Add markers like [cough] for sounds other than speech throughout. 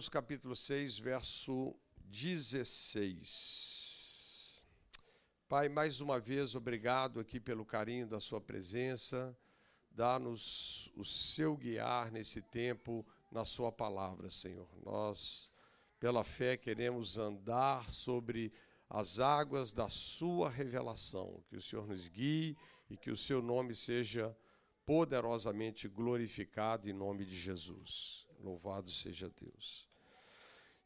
Romanos capítulo 6, verso 16. Pai, mais uma vez, obrigado aqui pelo carinho da Sua presença. Dá-nos o seu guiar nesse tempo na Sua palavra, Senhor. Nós, pela fé, queremos andar sobre as águas da Sua revelação. Que o Senhor nos guie e que o Seu nome seja poderosamente glorificado em nome de Jesus. Louvado seja Deus.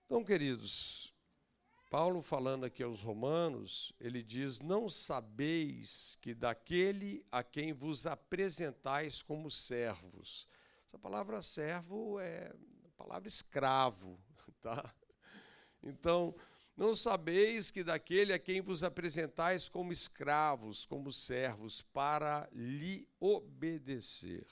Então, queridos, Paulo falando aqui aos Romanos, ele diz: Não sabeis que daquele a quem vos apresentais como servos. Essa palavra servo é a palavra escravo, [laughs] tá? Então, não sabeis que daquele a quem vos apresentais como escravos, como servos, para lhe obedecer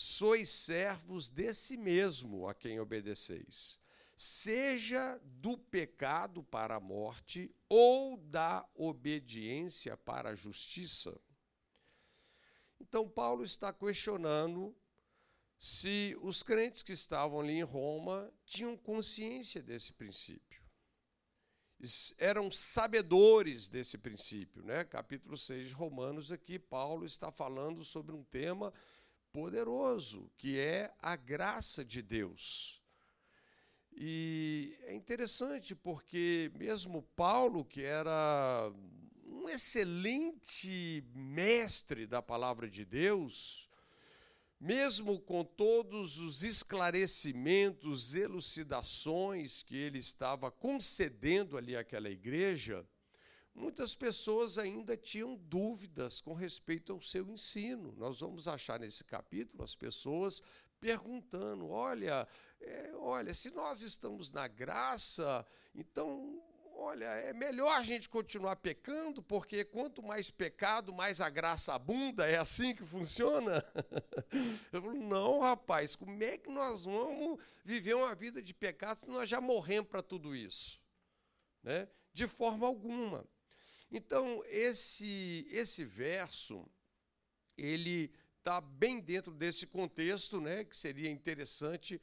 sois servos desse mesmo a quem obedeceis, seja do pecado para a morte ou da obediência para a justiça. Então, Paulo está questionando se os crentes que estavam ali em Roma tinham consciência desse princípio. Eram sabedores desse princípio, né? Capítulo 6 de Romanos aqui Paulo está falando sobre um tema poderoso, que é a graça de Deus. E é interessante porque, mesmo Paulo, que era um excelente mestre da palavra de Deus, mesmo com todos os esclarecimentos, elucidações que ele estava concedendo ali àquela igreja, muitas pessoas ainda tinham dúvidas com respeito ao seu ensino. Nós vamos achar nesse capítulo as pessoas perguntando: olha, é, olha, se nós estamos na graça, então, olha, é melhor a gente continuar pecando, porque quanto mais pecado, mais a graça abunda. É assim que funciona? [laughs] Eu falo: não, rapaz, como é que nós vamos viver uma vida de pecado se nós já morremos para tudo isso? Né? De forma alguma. Então, esse, esse verso, ele está bem dentro desse contexto, né, que seria interessante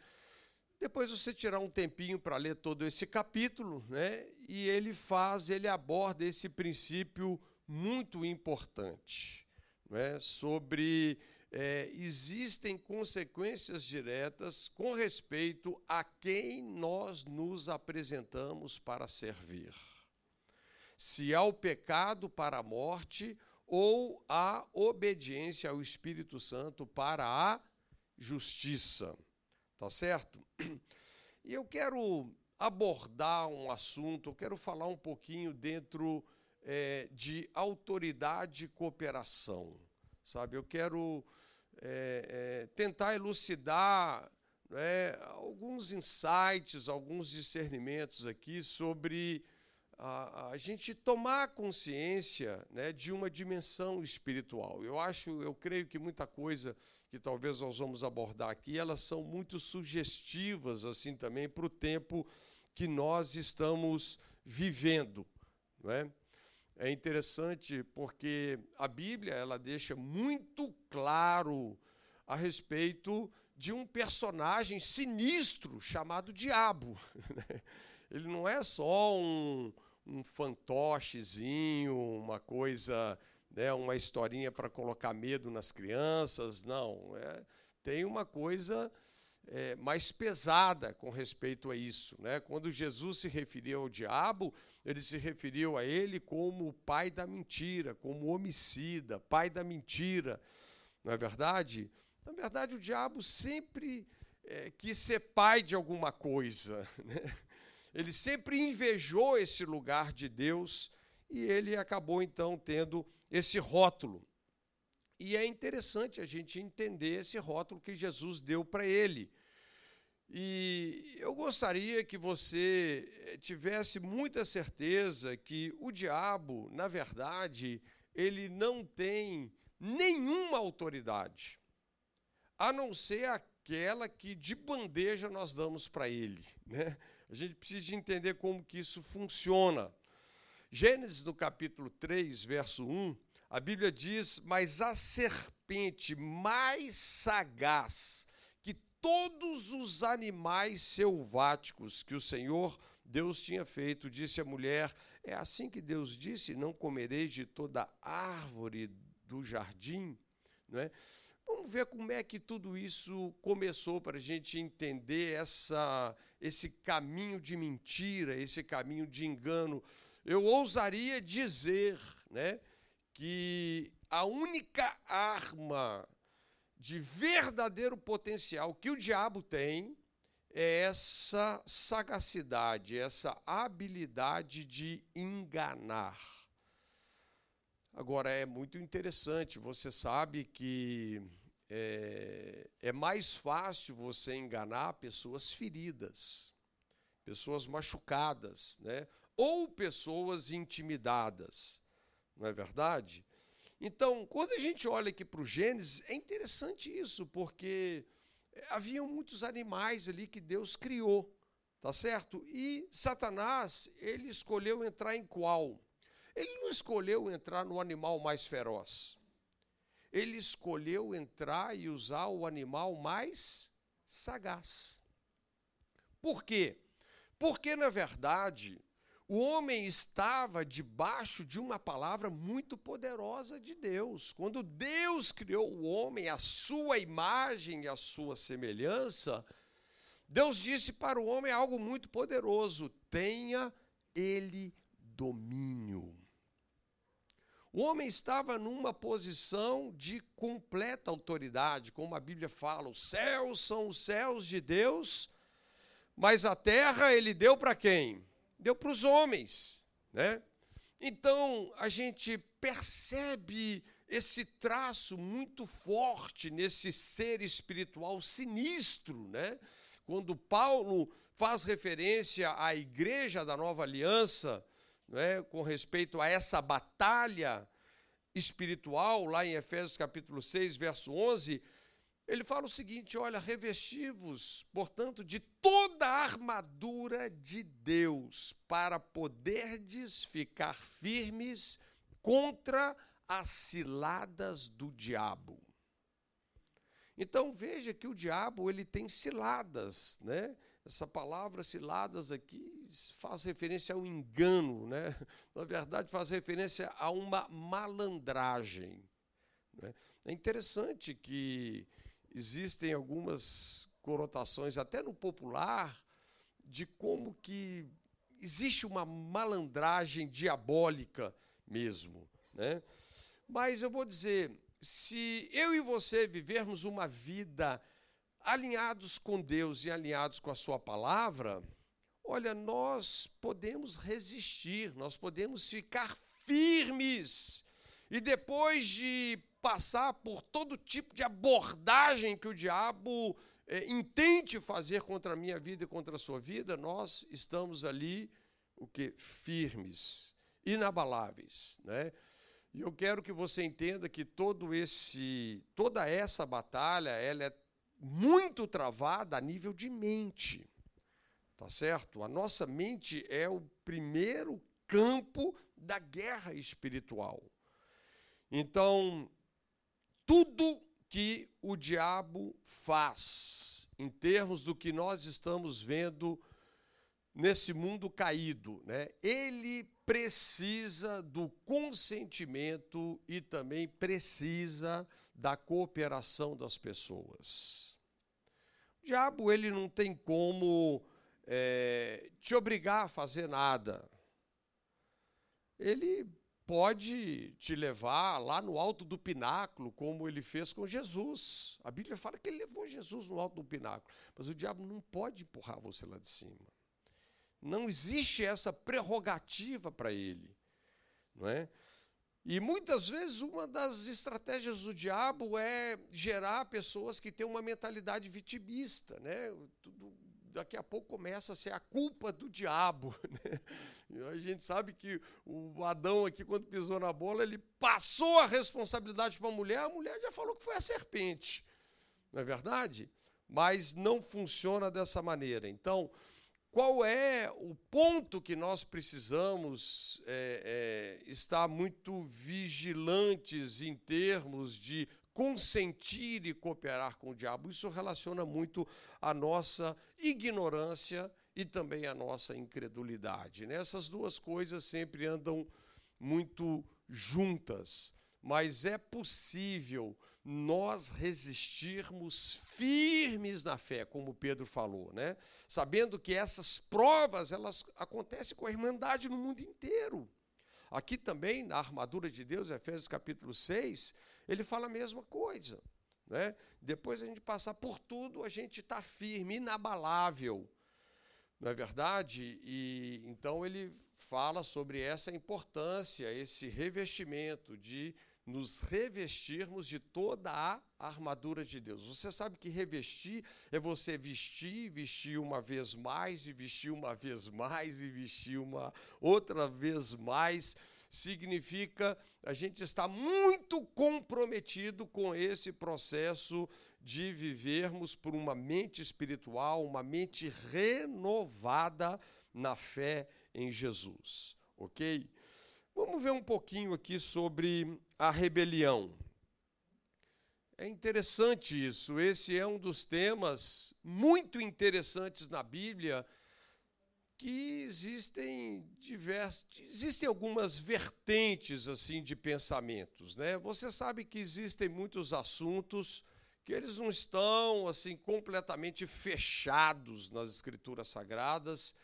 depois você tirar um tempinho para ler todo esse capítulo, né, e ele faz, ele aborda esse princípio muito importante, né, sobre é, existem consequências diretas com respeito a quem nós nos apresentamos para servir. Se há o pecado para a morte ou a obediência ao Espírito Santo para a justiça. Tá certo? E eu quero abordar um assunto, eu quero falar um pouquinho dentro é, de autoridade e cooperação. Sabe, eu quero é, é, tentar elucidar né, alguns insights, alguns discernimentos aqui sobre a, a gente tomar consciência né, de uma dimensão espiritual. Eu acho, eu creio que muita coisa que talvez nós vamos abordar aqui, elas são muito sugestivas assim também para o tempo que nós estamos vivendo, não é? É interessante porque a Bíblia ela deixa muito claro a respeito de um personagem sinistro chamado Diabo. [laughs] Né? Ele não é só um, um fantochezinho, uma coisa, né, uma historinha para colocar medo nas crianças. Não, é, tem uma coisa é, mais pesada com respeito a isso. Né? Quando Jesus se referiu ao diabo, ele se referiu a ele como o pai da mentira, como homicida, pai da mentira. Não é verdade? Na verdade, o diabo sempre é, quis ser pai de alguma coisa. [laughs] Né? Ele sempre invejou esse lugar de Deus e ele acabou então tendo esse rótulo. E é interessante a gente entender esse rótulo que Jesus deu para ele. E eu gostaria que você eh, tivesse muita certeza que o diabo, na verdade, ele não tem nenhuma autoridade, a não ser aquela que de bandeja nós damos para ele, né? A gente precisa entender como que isso funciona. Gênesis, no capítulo 3, verso 1, a Bíblia diz: Mas a serpente mais sagaz que todos os animais selváticos que o Senhor Deus tinha feito. Disse a mulher: É assim que Deus disse: Não comereis de toda árvore do jardim. Não é? Vamos ver como é que tudo isso começou para a gente entender essa, esse caminho de mentira, esse caminho de engano. Eu ousaria dizer né, que a única arma de verdadeiro potencial que o diabo tem é essa sagacidade, essa habilidade de enganar. Agora, é muito interessante, você sabe que é, é mais fácil você enganar pessoas feridas, pessoas machucadas, né? ou pessoas intimidadas, não é verdade? Então, quando a gente olha aqui para o Gênesis, é interessante isso, porque havia muitos animais ali que Deus criou, tá certo? E Satanás, ele escolheu entrar em qual? Ele não escolheu entrar no animal mais feroz. Ele escolheu entrar e usar o animal mais sagaz. Por quê? Porque, na verdade, o homem estava debaixo de uma palavra muito poderosa de Deus. Quando Deus criou o homem, a sua imagem e a sua semelhança, Deus disse para o homem algo muito poderoso: tenha ele domínio. O homem estava numa posição de completa autoridade, como a Bíblia fala: os céus são os céus de Deus, mas a terra ele deu para quem? Deu para os homens, né? Então a gente percebe esse traço muito forte nesse ser espiritual sinistro, né? Quando Paulo faz referência à igreja da nova aliança, é, com respeito a essa batalha espiritual, lá em Efésios capítulo 6, verso 11, ele fala o seguinte: olha, revestivos, portanto, de toda a armadura de Deus, para poderdes ficar firmes contra as ciladas do diabo. Então veja que o diabo ele tem ciladas, né? Essa palavra ciladas aqui faz referência ao engano, né? [laughs] Na verdade, faz referência a uma malandragem. Né? É interessante que existem algumas conotações, até no popular, de como que existe uma malandragem diabólica mesmo. Né? Mas eu vou dizer, se eu e você vivermos uma vida alinhados com Deus e alinhados com a Sua palavra, olha, nós podemos resistir, nós podemos ficar firmes. E depois de passar por todo tipo de abordagem que o diabo é, intente fazer contra a minha vida e contra a sua vida, nós estamos ali o que firmes, inabaláveis, né? E eu quero que você entenda que todo esse, toda essa batalha, ela é muito travada a nível de mente. Tá certo? A nossa mente é o primeiro campo da guerra espiritual. Então, tudo que o diabo faz, em termos do que nós estamos vendo nesse mundo caído, né? Ele precisa do consentimento e também precisa da cooperação das pessoas. Diabo ele não tem como é, te obrigar a fazer nada. Ele pode te levar lá no alto do pináculo, como ele fez com Jesus. A Bíblia fala que ele levou Jesus no alto do pináculo, mas o diabo não pode empurrar você lá de cima. Não existe essa prerrogativa para ele, não é? E muitas vezes uma das estratégias do diabo é gerar pessoas que têm uma mentalidade vitimista, né? Tudo, daqui a pouco começa a ser a culpa do diabo. [laughs] Né? a gente sabe que o Adão aqui, quando pisou na bola, ele passou a responsabilidade para a mulher, a mulher já falou que foi a serpente. Não é verdade? Mas não funciona dessa maneira. Então, qual é o ponto que nós precisamos é, é, estar muito vigilantes em termos de consentir e cooperar com o diabo. Isso relaciona muito a nossa ignorância e também a nossa incredulidade. Né? Essas duas coisas sempre andam muito juntas, mas é possível nós resistirmos firmes na fé, como Pedro falou, né? Sabendo que essas provas elas acontecem com a irmandade no mundo inteiro. Aqui também, na armadura de Deus, Efésios capítulo 6, ele fala a mesma coisa. Né? Depois a gente passar por tudo, a gente está firme, inabalável. Não é verdade? E então ele fala sobre essa importância, esse revestimento de nos revestirmos de toda a armadura de Deus. Você sabe que revestir é você vestir, vestir uma vez mais, e vestir uma vez mais, e vestir uma outra vez mais. Significa a gente está muito comprometido com esse processo de vivermos por uma mente espiritual, uma mente renovada na fé em Jesus. Ok? Vamos ver um pouquinho aqui sobre a rebelião. É interessante isso. Esse é um dos temas muito interessantes na Bíblia que existem diversos, existem algumas vertentes assim de pensamentos, né? Você sabe que existem muitos assuntos que eles não estão assim completamente fechados nas escrituras sagradas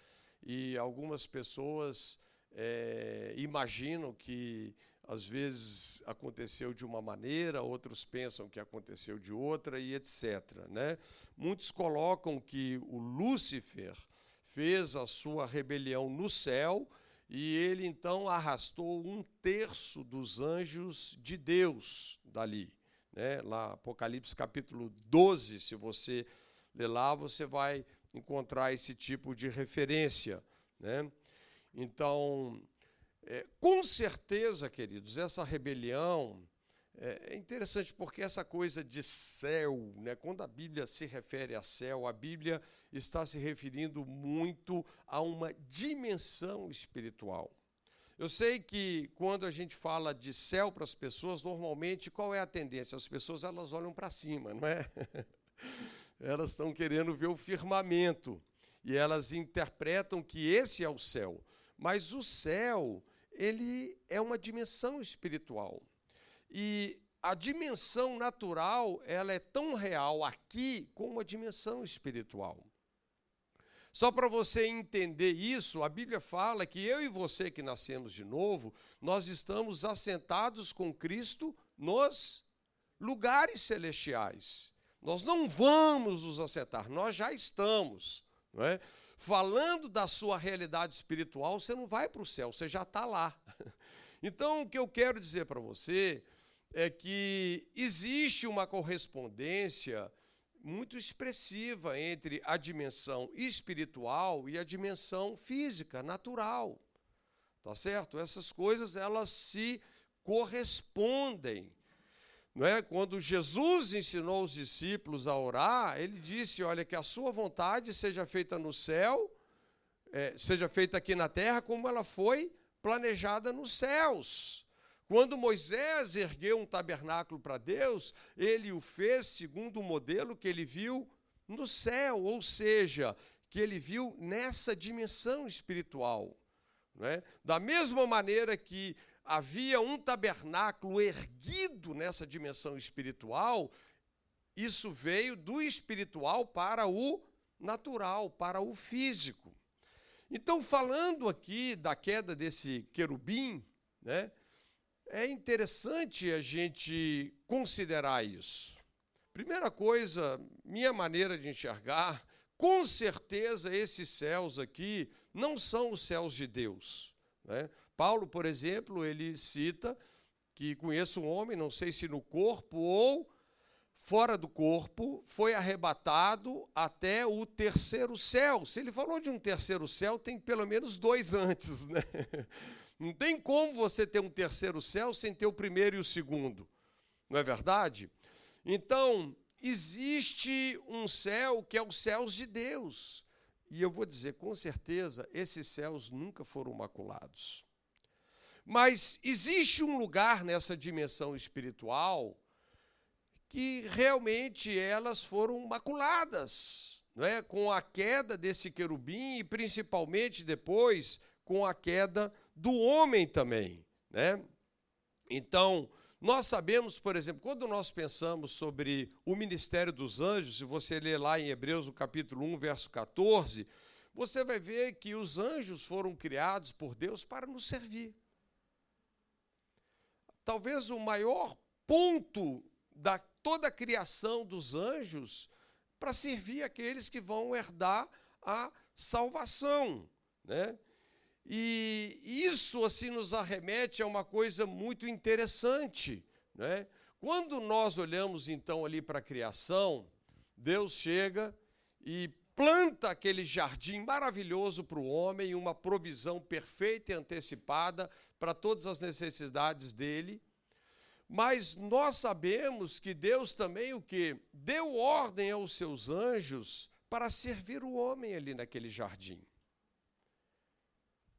e algumas pessoas é, imaginam que às vezes aconteceu de uma maneira, outros pensam que aconteceu de outra e etc. Né? Muitos colocam que o Lúcifer fez a sua rebelião no céu e ele então arrastou um terço dos anjos de Deus dali. Né? Lá, Apocalipse capítulo 12, se você ler lá, você vai encontrar esse tipo de referência. Né? Então, é, com certeza, queridos, essa rebelião é, é interessante porque essa coisa de céu, né, quando a Bíblia se refere a céu, a Bíblia está se referindo muito a uma dimensão espiritual. Eu sei que quando a gente fala de céu para as pessoas, normalmente qual é a tendência? As pessoas elas olham para cima, não é? [laughs] elas estão querendo ver o firmamento e elas interpretam que esse é o céu. Mas o céu, ele é uma dimensão espiritual. E a dimensão natural, ela é tão real aqui como a dimensão espiritual. Só para você entender isso, a Bíblia fala que eu e você que nascemos de novo, nós estamos assentados com Cristo nos lugares celestiais. Nós não vamos nos assentar, nós já estamos. Não é? Falando da sua realidade espiritual, você não vai para o céu, você já está lá. [laughs] Então, o que eu quero dizer para você é que existe uma correspondência muito expressiva entre a dimensão espiritual e a dimensão física, natural. Tá certo? Essas coisas elas se correspondem. Não é? Quando Jesus ensinou os discípulos a orar, ele disse: Olha, que a sua vontade seja feita no céu, é, seja feita aqui na terra, como ela foi planejada nos céus. Quando Moisés ergueu um tabernáculo para Deus, ele o fez segundo o modelo que ele viu no céu, ou seja, que ele viu nessa dimensão espiritual. Não é? Da mesma maneira que havia um tabernáculo erguido nessa dimensão espiritual, isso veio do espiritual para o natural, para o físico. Então, falando aqui da queda desse querubim, né, é interessante a gente considerar isso. Primeira coisa, minha maneira de enxergar, com certeza esses céus aqui não são os céus de Deus. Né? Paulo, por exemplo, ele cita que conheço um homem, não sei se no corpo ou fora do corpo, foi arrebatado até o terceiro céu. Se ele falou de um terceiro céu, tem pelo menos dois antes, né? [laughs] Não tem como você ter um terceiro céu sem ter o primeiro e o segundo, não é verdade? Então, existe um céu que é os céus de Deus. E eu vou dizer com certeza, esses céus nunca foram maculados. Mas existe um lugar nessa dimensão espiritual que realmente elas foram maculadas, não é? com a queda desse querubim e principalmente depois com a queda do homem também. Né? Então, nós sabemos, por exemplo, quando nós pensamos sobre o ministério dos anjos, se você ler lá em Hebreus, no capítulo 1, verso 14, você vai ver que os anjos foram criados por Deus para nos servir. Talvez o maior ponto da toda a criação dos anjos para servir aqueles que vão herdar a salvação, né? E isso assim nos arremete a uma coisa muito interessante, né? Quando nós olhamos então ali para a criação, Deus chega e planta aquele jardim maravilhoso para o homem, uma provisão perfeita e antecipada para todas as necessidades dele. Mas nós sabemos que Deus também o que deu ordem aos seus anjos para servir o homem ali naquele jardim.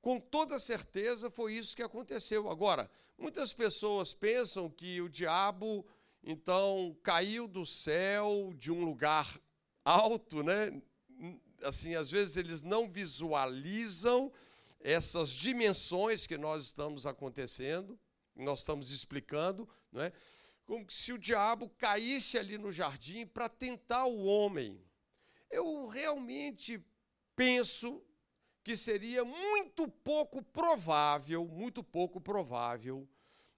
Com toda certeza foi isso que aconteceu. Agora, muitas pessoas pensam que o diabo então caiu do céu de um lugar alto, né? Assim, às vezes eles não visualizam essas dimensões que nós estamos acontecendo, nós estamos explicando, não é? Como se o diabo caísse ali no jardim para tentar o homem. Eu realmente penso que seria muito pouco provável, muito pouco provável,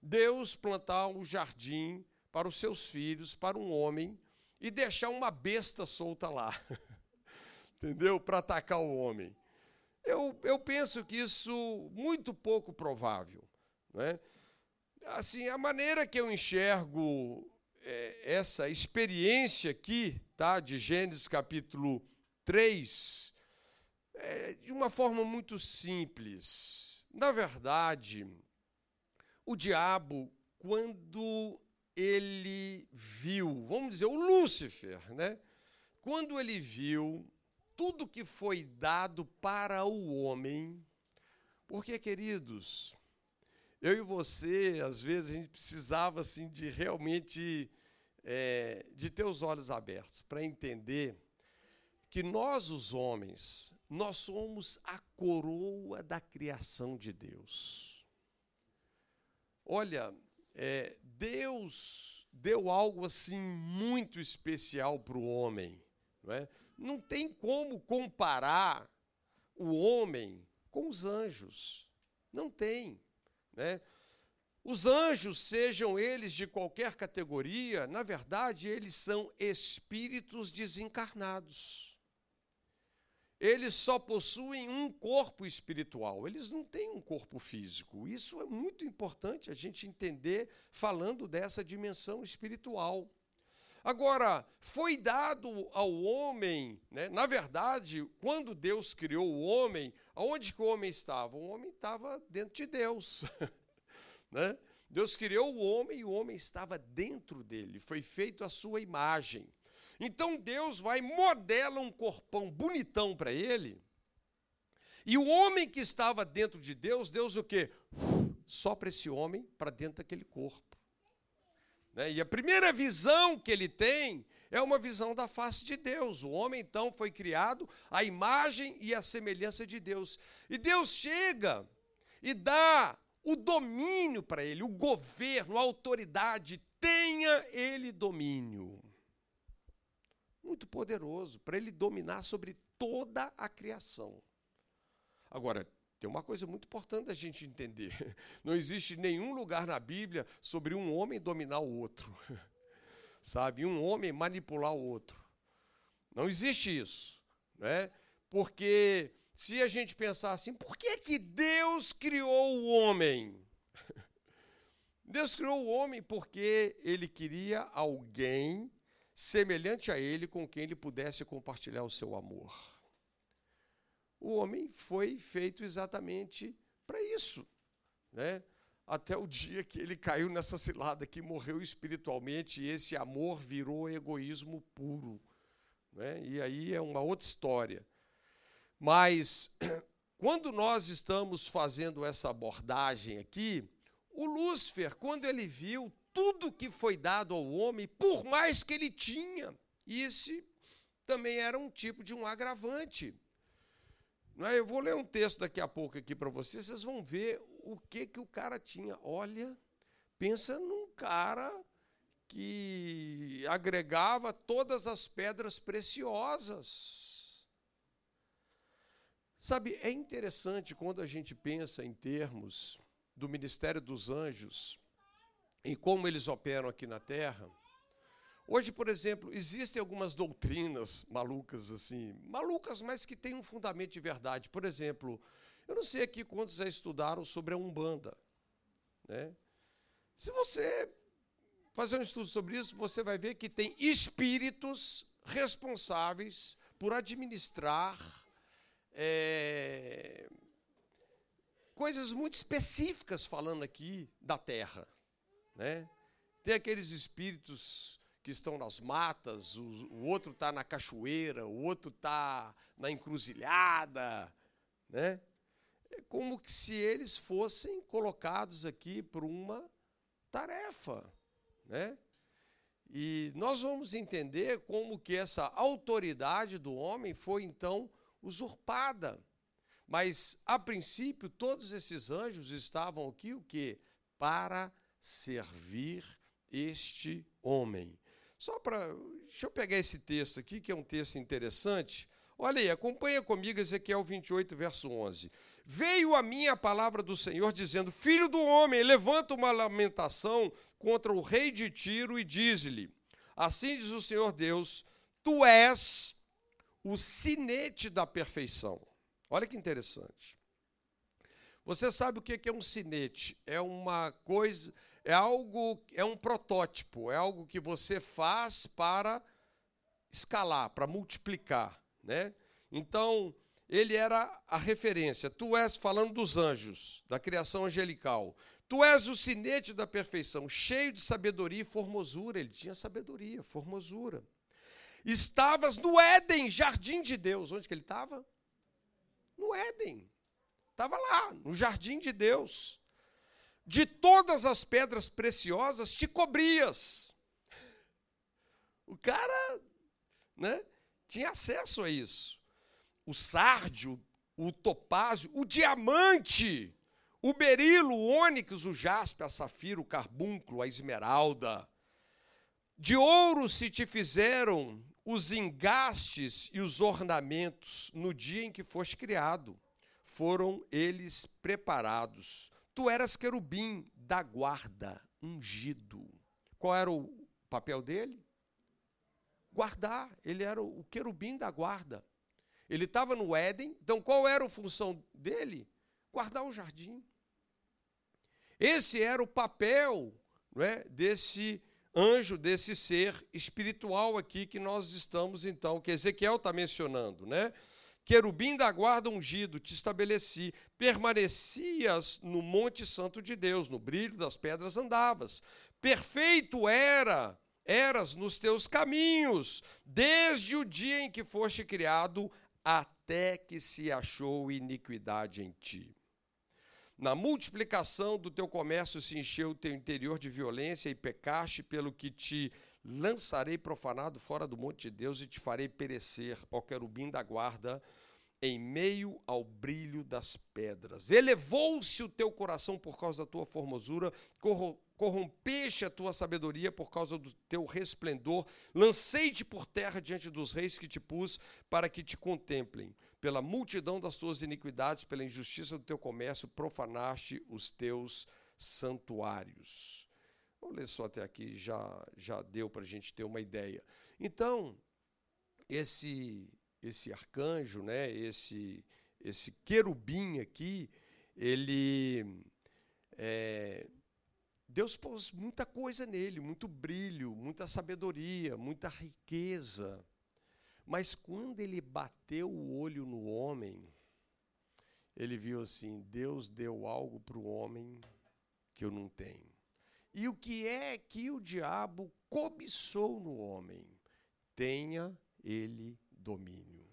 Deus plantar um jardim para os seus filhos, para um homem, e deixar uma besta solta lá. [laughs] Entendeu? Para atacar o homem. Eu, eu penso que isso muito pouco provável. Não é? assim, a maneira que eu enxergo é, essa experiência aqui, tá, de Gênesis capítulo 3, é de uma forma muito simples. Na verdade, o diabo, quando ele viu, vamos dizer, o Lúcifer, né? Quando ele viu tudo que foi dado para o homem, porque, queridos, eu e você, às vezes, a gente precisava assim de realmente é, de ter os olhos abertos para entender que nós, os homens, nós somos a coroa da criação de Deus. Olha, é, Deus deu algo assim muito especial para o homem. Não, é? Não tem como comparar o homem com os anjos. Não tem. Né? Os anjos, sejam eles de qualquer categoria, na verdade, eles são espíritos desencarnados. Eles só possuem um corpo espiritual, eles não têm um corpo físico. Isso é muito importante a gente entender falando dessa dimensão espiritual. Agora, foi dado ao homem, né? na verdade, quando Deus criou o homem, aonde que o homem estava? O homem estava dentro de Deus. [laughs] né? Deus criou o homem e o homem estava dentro dele, foi feito a sua imagem. Então Deus vai modela um corpão bonitão para ele. E o homem que estava dentro de Deus, Deus o quê? Sopra esse homem para dentro daquele corpo. Né? E a primeira visão que ele tem é uma visão da face de Deus. O homem, então, foi criado à imagem e à semelhança de Deus. E Deus chega e dá o domínio para ele, o governo, a autoridade. Tenha ele domínio. Muito poderoso, para ele dominar sobre toda a criação. Agora, tem uma coisa muito importante a gente entender. [laughs] Não existe nenhum lugar na Bíblia sobre um homem dominar o outro. [laughs] Sabe? Um homem manipular o outro. Não existe isso. Né? Porque se a gente pensar assim, por que, que Deus criou o homem? [laughs] Deus criou o homem porque ele queria alguém semelhante a ele com quem ele pudesse compartilhar o seu amor o homem foi feito exatamente para isso, né? Até o dia que ele caiu nessa cilada, que morreu espiritualmente, e esse amor virou egoísmo puro. Né? E aí é uma outra história. Mas, [clears throat] quando nós estamos fazendo essa abordagem aqui, o Lúcifer, quando ele viu tudo que foi dado ao homem, por mais que ele tinha. Esse também era um tipo de um agravante. É? Eu vou ler um texto daqui a pouco aqui para vocês, vocês vão ver o que, que o cara tinha. Olha, pensa num cara que agregava todas as pedras preciosas. Sabe, é interessante quando a gente pensa em termos do ministério dos anjos, em como eles operam aqui na terra. Hoje, por exemplo, existem algumas doutrinas malucas assim, malucas, mas que têm um fundamento de verdade. Por exemplo, eu não sei aqui quantos já estudaram sobre a Umbanda. Né? Se você fazer um estudo sobre isso, você vai ver que tem espíritos responsáveis por administrar é, coisas muito específicas falando aqui da terra. Né? Tem aqueles espíritos que estão nas matas, o, o outro está na cachoeira, o outro está na encruzilhada. Né? É como que se eles fossem colocados aqui por uma tarefa. Né? E nós vamos entender como que essa autoridade do homem foi então usurpada. Mas, a princípio, todos esses anjos estavam aqui o quê? Para servir este homem. Só para. Deixa eu pegar esse texto aqui, que é um texto interessante. Olha aí, acompanha comigo Ezequiel 28, verso 11. Veio a mim a palavra do Senhor, dizendo: Filho do homem, levanta uma lamentação contra o rei de Tiro e diz-lhe: Assim diz o Senhor Deus: Tu és o sinete da perfeição. Olha que interessante. Você sabe o que é um sinete? É uma coisa, é algo, é um protótipo, é algo que você faz para escalar, para multiplicar, né? Então, ele era a referência. Tu és falando dos anjos, da criação angelical. Tu és o sinete da perfeição, cheio de sabedoria e formosura. Ele tinha sabedoria, formosura. Estavas no Éden, jardim de Deus. Onde que ele estava? no Éden. Estava lá, no jardim de Deus. De todas as pedras preciosas te cobrias. O cara né, tinha acesso a isso. O sárdio, o topázio, o diamante, o berilo, o ônix, o jaspe, a safira, o carbúnculo, a esmeralda. De ouro se te fizeram os engastes e os ornamentos no dia em que foste criado. Foram eles preparados. Tu eras querubim da guarda, ungido. Qual era o papel dele? Guardar. Ele era o querubim da guarda. Ele estava no Éden, então qual era a função dele? Guardar o jardim. Esse era o papel não é, desse anjo desse ser espiritual aqui que nós estamos então, que Ezequiel está mencionando, né? Querubim da guarda ungido, te estabeleci, permanecias no monte santo de Deus, no brilho das pedras andavas. Perfeito era, eras nos teus caminhos, desde o dia em que foste criado, até que se achou iniquidade em ti. Na multiplicação do teu comércio se encheu o teu interior de violência e pecaste, pelo que te lançarei profanado fora do monte de Deus e te farei perecer, ó querubim da guarda, em meio ao brilho das pedras. Elevou-se o teu coração por causa da tua formosura, corrompeste a tua sabedoria por causa do teu resplendor, lancei-te por terra diante dos reis que te pus, para que te contemplem pela multidão das tuas iniquidades, pela injustiça do teu comércio, profanaste os teus santuários. Vamos ler só até aqui, já, já deu para a gente ter uma ideia. Então, esse, esse arcanjo, né, esse, esse querubim aqui, ele. É, Deus pôs muita coisa nele, muito brilho, muita sabedoria, muita riqueza. Mas quando ele bateu o olho no homem, ele viu assim: Deus deu algo para o homem que eu não tenho. E o que é que o diabo cobiçou no homem? Tenha ele domínio.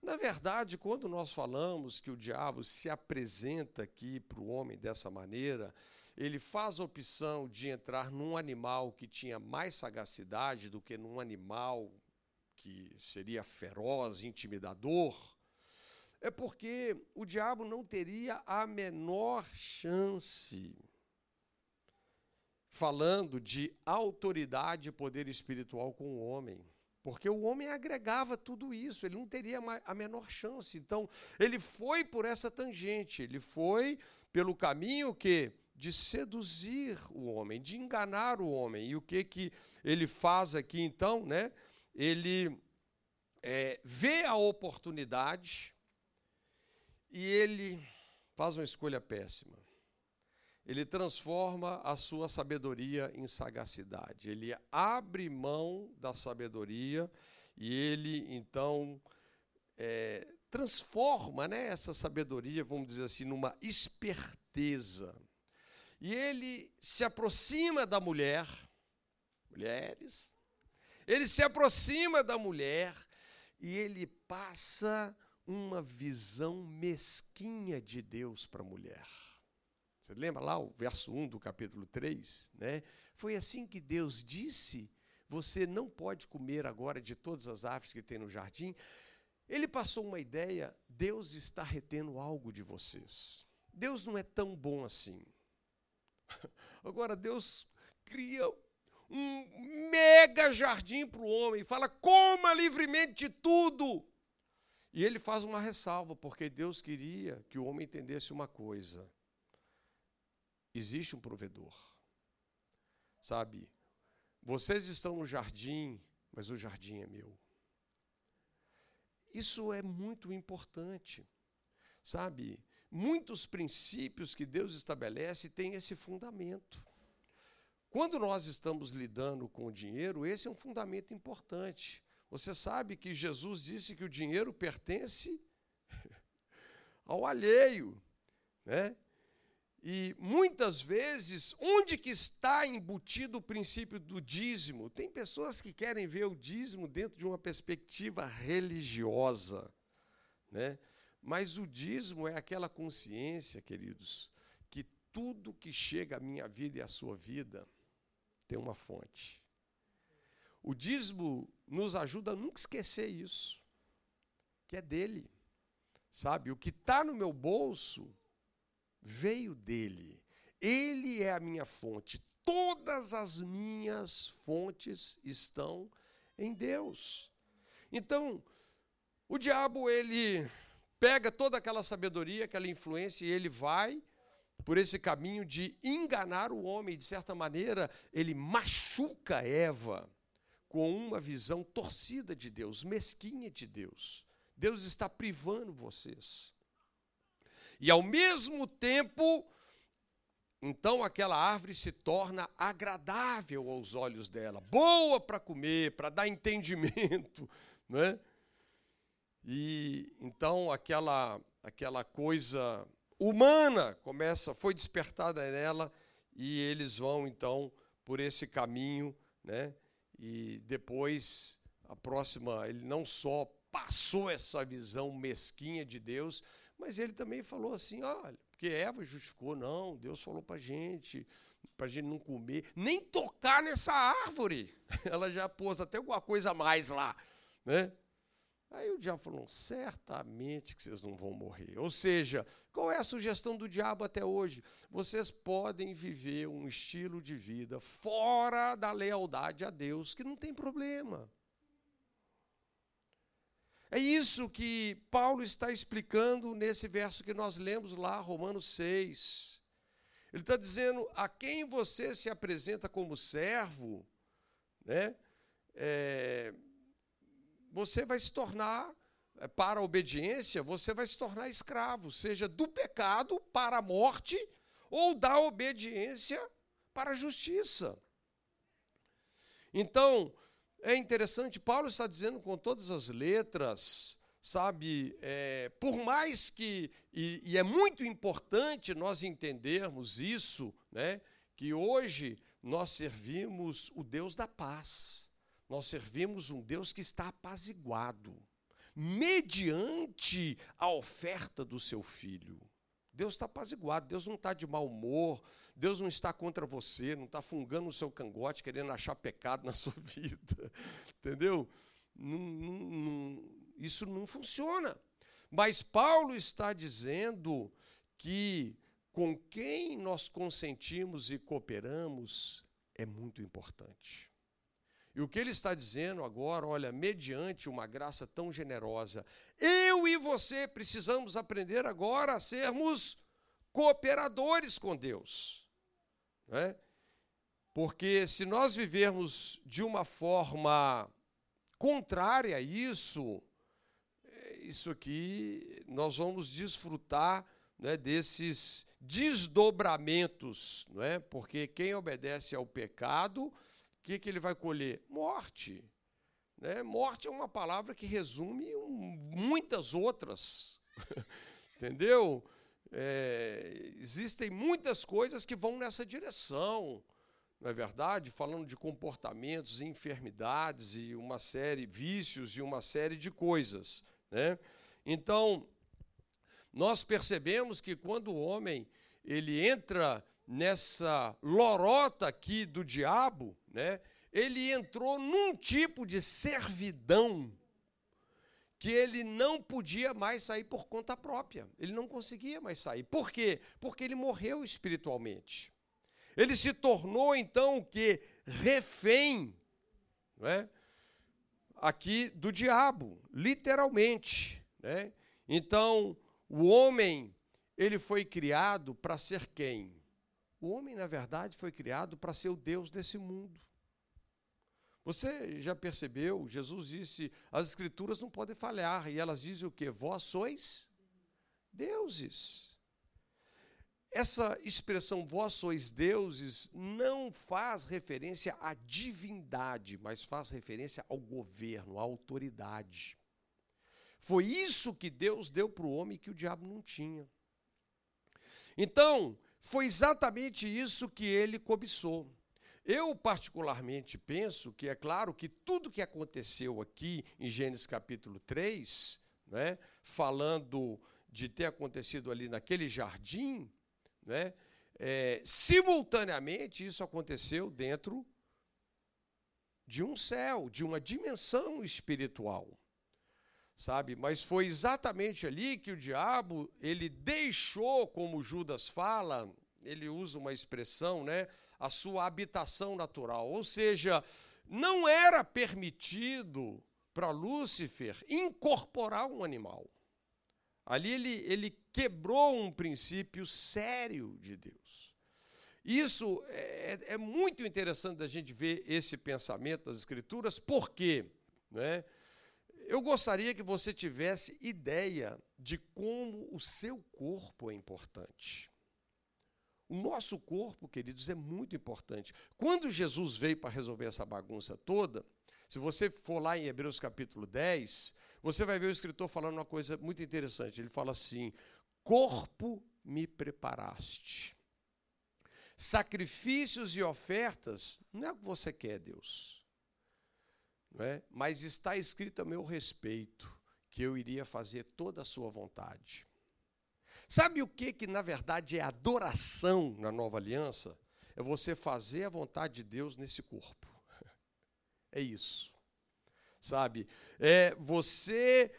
Na verdade, quando nós falamos que o diabo se apresenta aqui para o homem dessa maneira, ele faz a opção de entrar num animal que tinha mais sagacidade do que num animal que seria feroz, intimidador, é porque o diabo não teria a menor chance. Falando de autoridade e poder espiritual com o homem. Porque o homem agregava tudo isso, ele não teria a menor chance. Então, ele foi por essa tangente, ele foi pelo caminho que de seduzir o homem, de enganar o homem. E o que que ele faz aqui então, né? Ele é, vê a oportunidade e ele faz uma escolha péssima ele transforma a sua sabedoria em sagacidade. Ele abre mão da sabedoria e ele, então, é, transforma né, essa sabedoria, vamos dizer assim, numa esperteza. E ele se aproxima da mulher, mulheres, ele se aproxima da mulher e ele passa uma visão mesquinha de Deus para a mulher. Você lembra lá o verso 1 do capítulo 3? Né? Foi assim que Deus disse: Você não pode comer agora de todas as árvores que tem no jardim. Ele passou uma ideia: Deus está retendo algo de vocês. Deus não é tão bom assim. [laughs] Agora, Deus cria um mega jardim para o homem, fala: coma livremente de tudo. E ele faz uma ressalva, porque Deus queria que o homem entendesse uma coisa: existe um provedor. Sabe? Vocês estão no jardim, mas o jardim é meu. Isso é muito importante. Sabe? Muitos princípios que Deus estabelece têm esse fundamento. Quando nós estamos lidando com o dinheiro, esse é um fundamento importante. Você sabe que Jesus disse que o dinheiro pertence [laughs] ao alheio, né? E muitas vezes, onde que está embutido o princípio do dízimo? Tem pessoas que querem ver o dízimo dentro de uma perspectiva religiosa, né? Mas o dízimo é aquela consciência, queridos, que tudo que chega à minha vida e à sua vida tem uma fonte. O dízimo nos ajuda a nunca esquecer isso, que é dele. Sabe, o que está no meu bolso veio dele. Ele é a minha fonte. Todas as minhas fontes estão em Deus. Então, o diabo ele pega toda aquela sabedoria, aquela influência e ele vai por esse caminho de enganar o homem, de certa maneira, ele machuca Eva com uma visão torcida de Deus, mesquinha de Deus. Deus está privando vocês. E ao mesmo tempo, então aquela árvore se torna agradável aos olhos dela, boa para comer, para dar entendimento, [laughs] né? E então aquela aquela coisa humana começa, foi despertada nela e eles vão então por esse caminho, né? E depois a próxima, ele não só passou essa visão mesquinha de Deus, mas ele também falou assim: olha, porque Eva justificou, não, Deus falou para a gente, para a gente não comer, nem tocar nessa árvore. [laughs] Ela já pôs até alguma coisa a mais lá, né? Aí o diabo falou: certamente que vocês não vão morrer. Ou seja, qual é a sugestão do diabo até hoje? Vocês podem viver um estilo de vida fora da lealdade a Deus, que não tem problema. É isso que Paulo está explicando nesse verso que nós lemos lá, Romanos 6. Ele está dizendo: a quem você se apresenta como servo, né, é, você vai se tornar, é, para a obediência, você vai se tornar escravo, seja do pecado para a morte ou da obediência para a justiça. Então, é interessante, Paulo está dizendo com todas as letras, sabe, é, por mais que, e, e, é muito importante nós entendermos isso, né, que hoje nós servimos o Deus da paz, nós servimos um Deus que está apaziguado, mediante a oferta do seu filho. Deus está apaziguado, Deus não está de mau humor, Deus não está contra você, não está fungando o seu cangote, querendo achar pecado na [laughs] sua vida. Entendeu? Não, não, não, isso não funciona. Mas Paulo está dizendo que com quem nós consentimos e cooperamos é muito importante. E o que ele está dizendo agora, olha, mediante uma graça tão generosa, eu e você precisamos aprender agora a sermos cooperadores com Deus. Né? Porque se nós vivermos de uma forma contrária a isso, isso aqui nós vamos desfrutar né, desses desdobramentos, é? Porque quem obedece ao pecado que, que ele vai colher? Morte. Né? Morte é uma palavra que resume muitas outras. [laughs] Entendeu? É, existem muitas coisas que vão nessa direção, não é verdade? Falando de comportamentos, enfermidades e uma série, vícios e uma série de coisas. Né? Então, nós percebemos que quando o homem ele entra nessa lorota aqui do diabo, né, ele entrou num tipo de servidão que ele não podia mais sair por conta própria. Ele não conseguia mais sair. Por quê? Porque ele morreu espiritualmente. Ele se tornou então o que? Refém, não é? Aqui do diabo, literalmente, né? Então, o homem, ele foi criado para ser quem? O homem, na verdade, foi criado para ser o Deus desse mundo. Você já percebeu? Jesus disse: as escrituras não podem falhar, e elas dizem o que? Vós sois deuses. Essa expressão vós sois deuses não faz referência à divindade, mas faz referência ao governo, à autoridade. Foi isso que Deus deu para o homem que o diabo não tinha. Então, foi exatamente isso que ele cobiçou. Eu, particularmente, penso que é claro que tudo que aconteceu aqui em Gênesis capítulo 3, né, falando de ter acontecido ali naquele jardim, né, é, simultaneamente isso aconteceu dentro de um céu, de uma dimensão espiritual. Sabe? Mas foi exatamente ali que o diabo, ele deixou, como Judas fala, ele usa uma expressão, né? A sua habitação natural. Ou seja, não era permitido para Lúcifer incorporar um animal. Ali ele, ele quebrou um princípio sério de Deus. Isso é, é muito interessante da gente ver esse pensamento das Escrituras, porque né, eu gostaria que você tivesse ideia de como o seu corpo é importante. O nosso corpo, queridos, é muito importante. Quando Jesus veio para resolver essa bagunça toda, se você for lá em Hebreus capítulo 10, você vai ver o escritor falando uma coisa muito interessante. Ele fala assim: Corpo me preparaste. Sacrifícios e ofertas não é o que você quer, Deus. Não é? Mas está escrito a meu respeito que eu iria fazer toda a sua vontade. Sabe o que, que na verdade é adoração na nova aliança? É você fazer a vontade de Deus nesse corpo. [laughs] É isso. Sabe? É você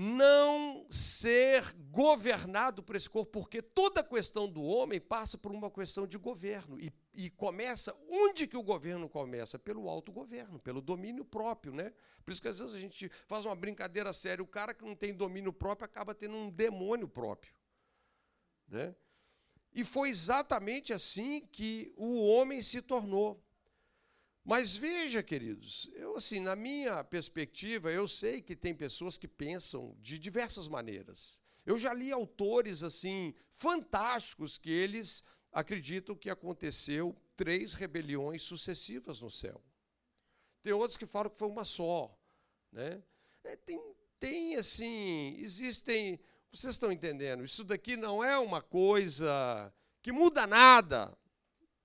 não ser governado por esse corpo, porque toda questão do homem passa por uma questão de governo. E, e começa, onde que o governo começa? Pelo autogoverno, pelo domínio próprio, né? Por isso que às vezes a gente faz uma brincadeira séria, o cara que não tem domínio próprio acaba tendo um demônio próprio. Né? E foi exatamente assim que o homem se tornou. Mas veja, queridos, eu assim, na minha perspectiva, eu sei que tem pessoas que pensam de diversas maneiras. Eu já li autores assim fantásticos que eles acreditam que aconteceu três rebeliões sucessivas no céu. Tem outros que falam que foi uma só, né? É, tem, tem assim, existem vocês estão entendendo? Isso daqui não é uma coisa que muda nada,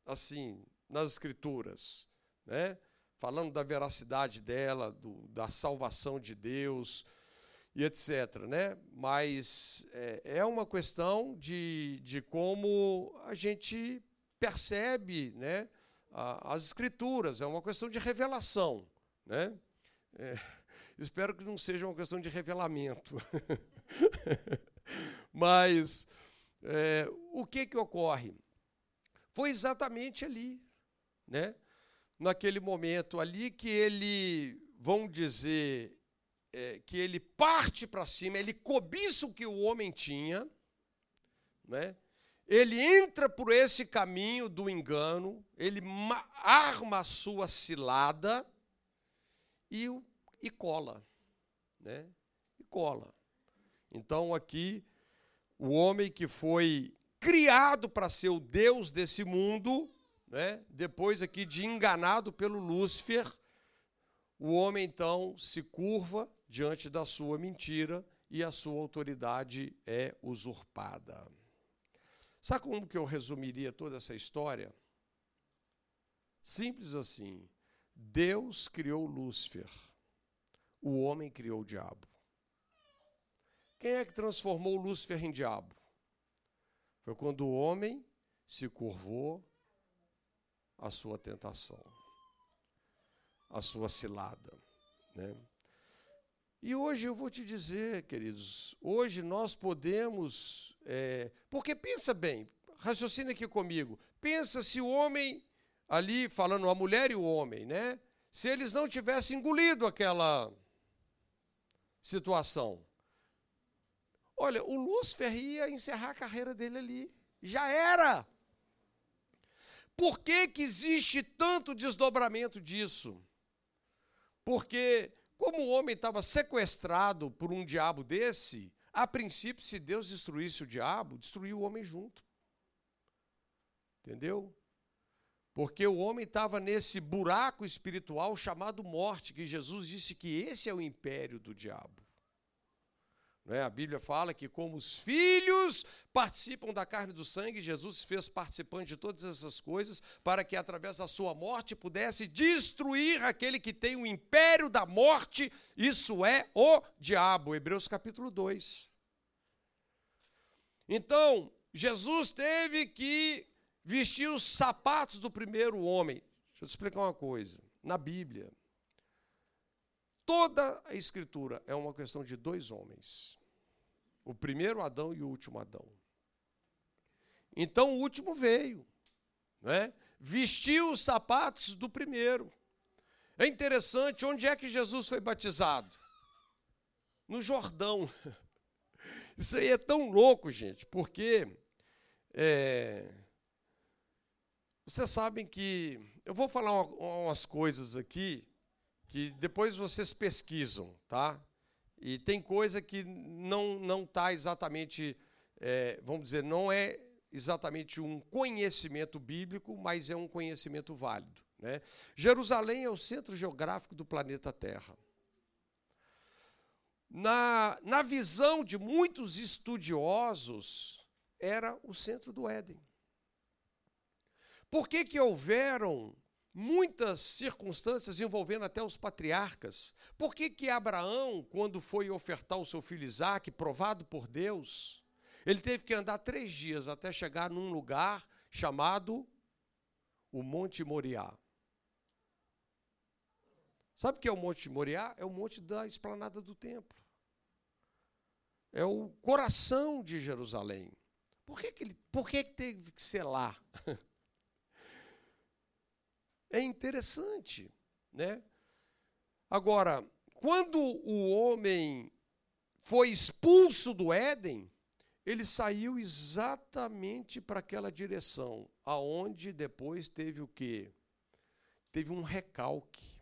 assim, nas Escrituras, né? falando da veracidade dela, do, da salvação de Deus. e etc. Né? Mas é, é uma questão de, de como a gente percebe né, as escrituras, é uma questão de revelação. Né? É, [laughs] espero que não seja uma questão de revelamento. [laughs] [laughs] Mas é, o que, que ocorre? Foi exatamente ali, né? naquele momento ali que ele, vão dizer, é, que ele parte para cima, ele cobiça o que o homem tinha, né? ele entra por esse caminho do engano, ele arma a sua cilada e, e cola. Né? E cola. Então aqui, o homem que foi criado para ser o Deus desse mundo, né? depois aqui de enganado pelo Lúcifer, o homem então se curva diante da sua mentira e a sua autoridade é usurpada. Sabe como que eu resumiria toda essa história? Simples assim. Deus criou Lúcifer, o homem criou o diabo. Quem é que transformou Lúcifer em diabo? Foi quando o homem se curvou à sua tentação, à sua cilada. Né? E hoje eu vou te dizer, queridos, hoje nós podemos. É, porque pensa bem, raciocina aqui comigo. Pensa se o homem, ali falando a mulher e o homem, né? Se eles não tivessem engolido aquela situação. Olha, o Lúcifer ia encerrar a carreira dele ali. Já era. Por que, que existe tanto desdobramento disso? Porque como o homem estava sequestrado por um diabo desse, a princípio, se Deus destruísse o diabo, destruiu o homem junto. Entendeu? Porque o homem estava nesse buraco espiritual chamado morte, que Jesus disse que esse é o império do diabo. Né? A Bíblia fala que, como os filhos participam da carne e do sangue, Jesus se fez participante de todas essas coisas, para que, através da sua morte, pudesse destruir aquele que tem o império da morte, isso é o diabo. Hebreus capítulo 2. Então, Jesus teve que vestir os sapatos do primeiro homem. Deixa eu te explicar uma coisa. Na Bíblia, Toda a Escritura é uma questão de dois homens: o primeiro Adão e o último Adão. Então o último veio, né? vestiu os sapatos do primeiro. É interessante, onde é que Jesus foi batizado? No Jordão. [laughs] Isso aí é tão louco, gente, porque é, vocês sabem que. Eu vou falar umas coisas aqui que depois vocês pesquisam, tá? E tem coisa que não não está exatamente, é, vamos dizer, não é exatamente um conhecimento bíblico, mas é um conhecimento válido. Né? Jerusalém é o centro geográfico do planeta Terra. Na, na visão de muitos estudiosos, era o centro do Éden. Por que, que houveram muitas circunstâncias envolvendo até os patriarcas. Por que, que Abraão, quando foi ofertar o seu filho Isaac, provado por Deus, ele teve que andar três dias até chegar num lugar chamado o Monte Moriá? Sabe o que é o Monte Moriá? É o monte da esplanada do templo. É o coração de Jerusalém. Por que, que, ele, por que, que teve que ser lá? [laughs] é interessante, né? Agora, quando o homem foi expulso do Éden, ele saiu exatamente para aquela direção, aonde depois teve o quê? Teve um recalque.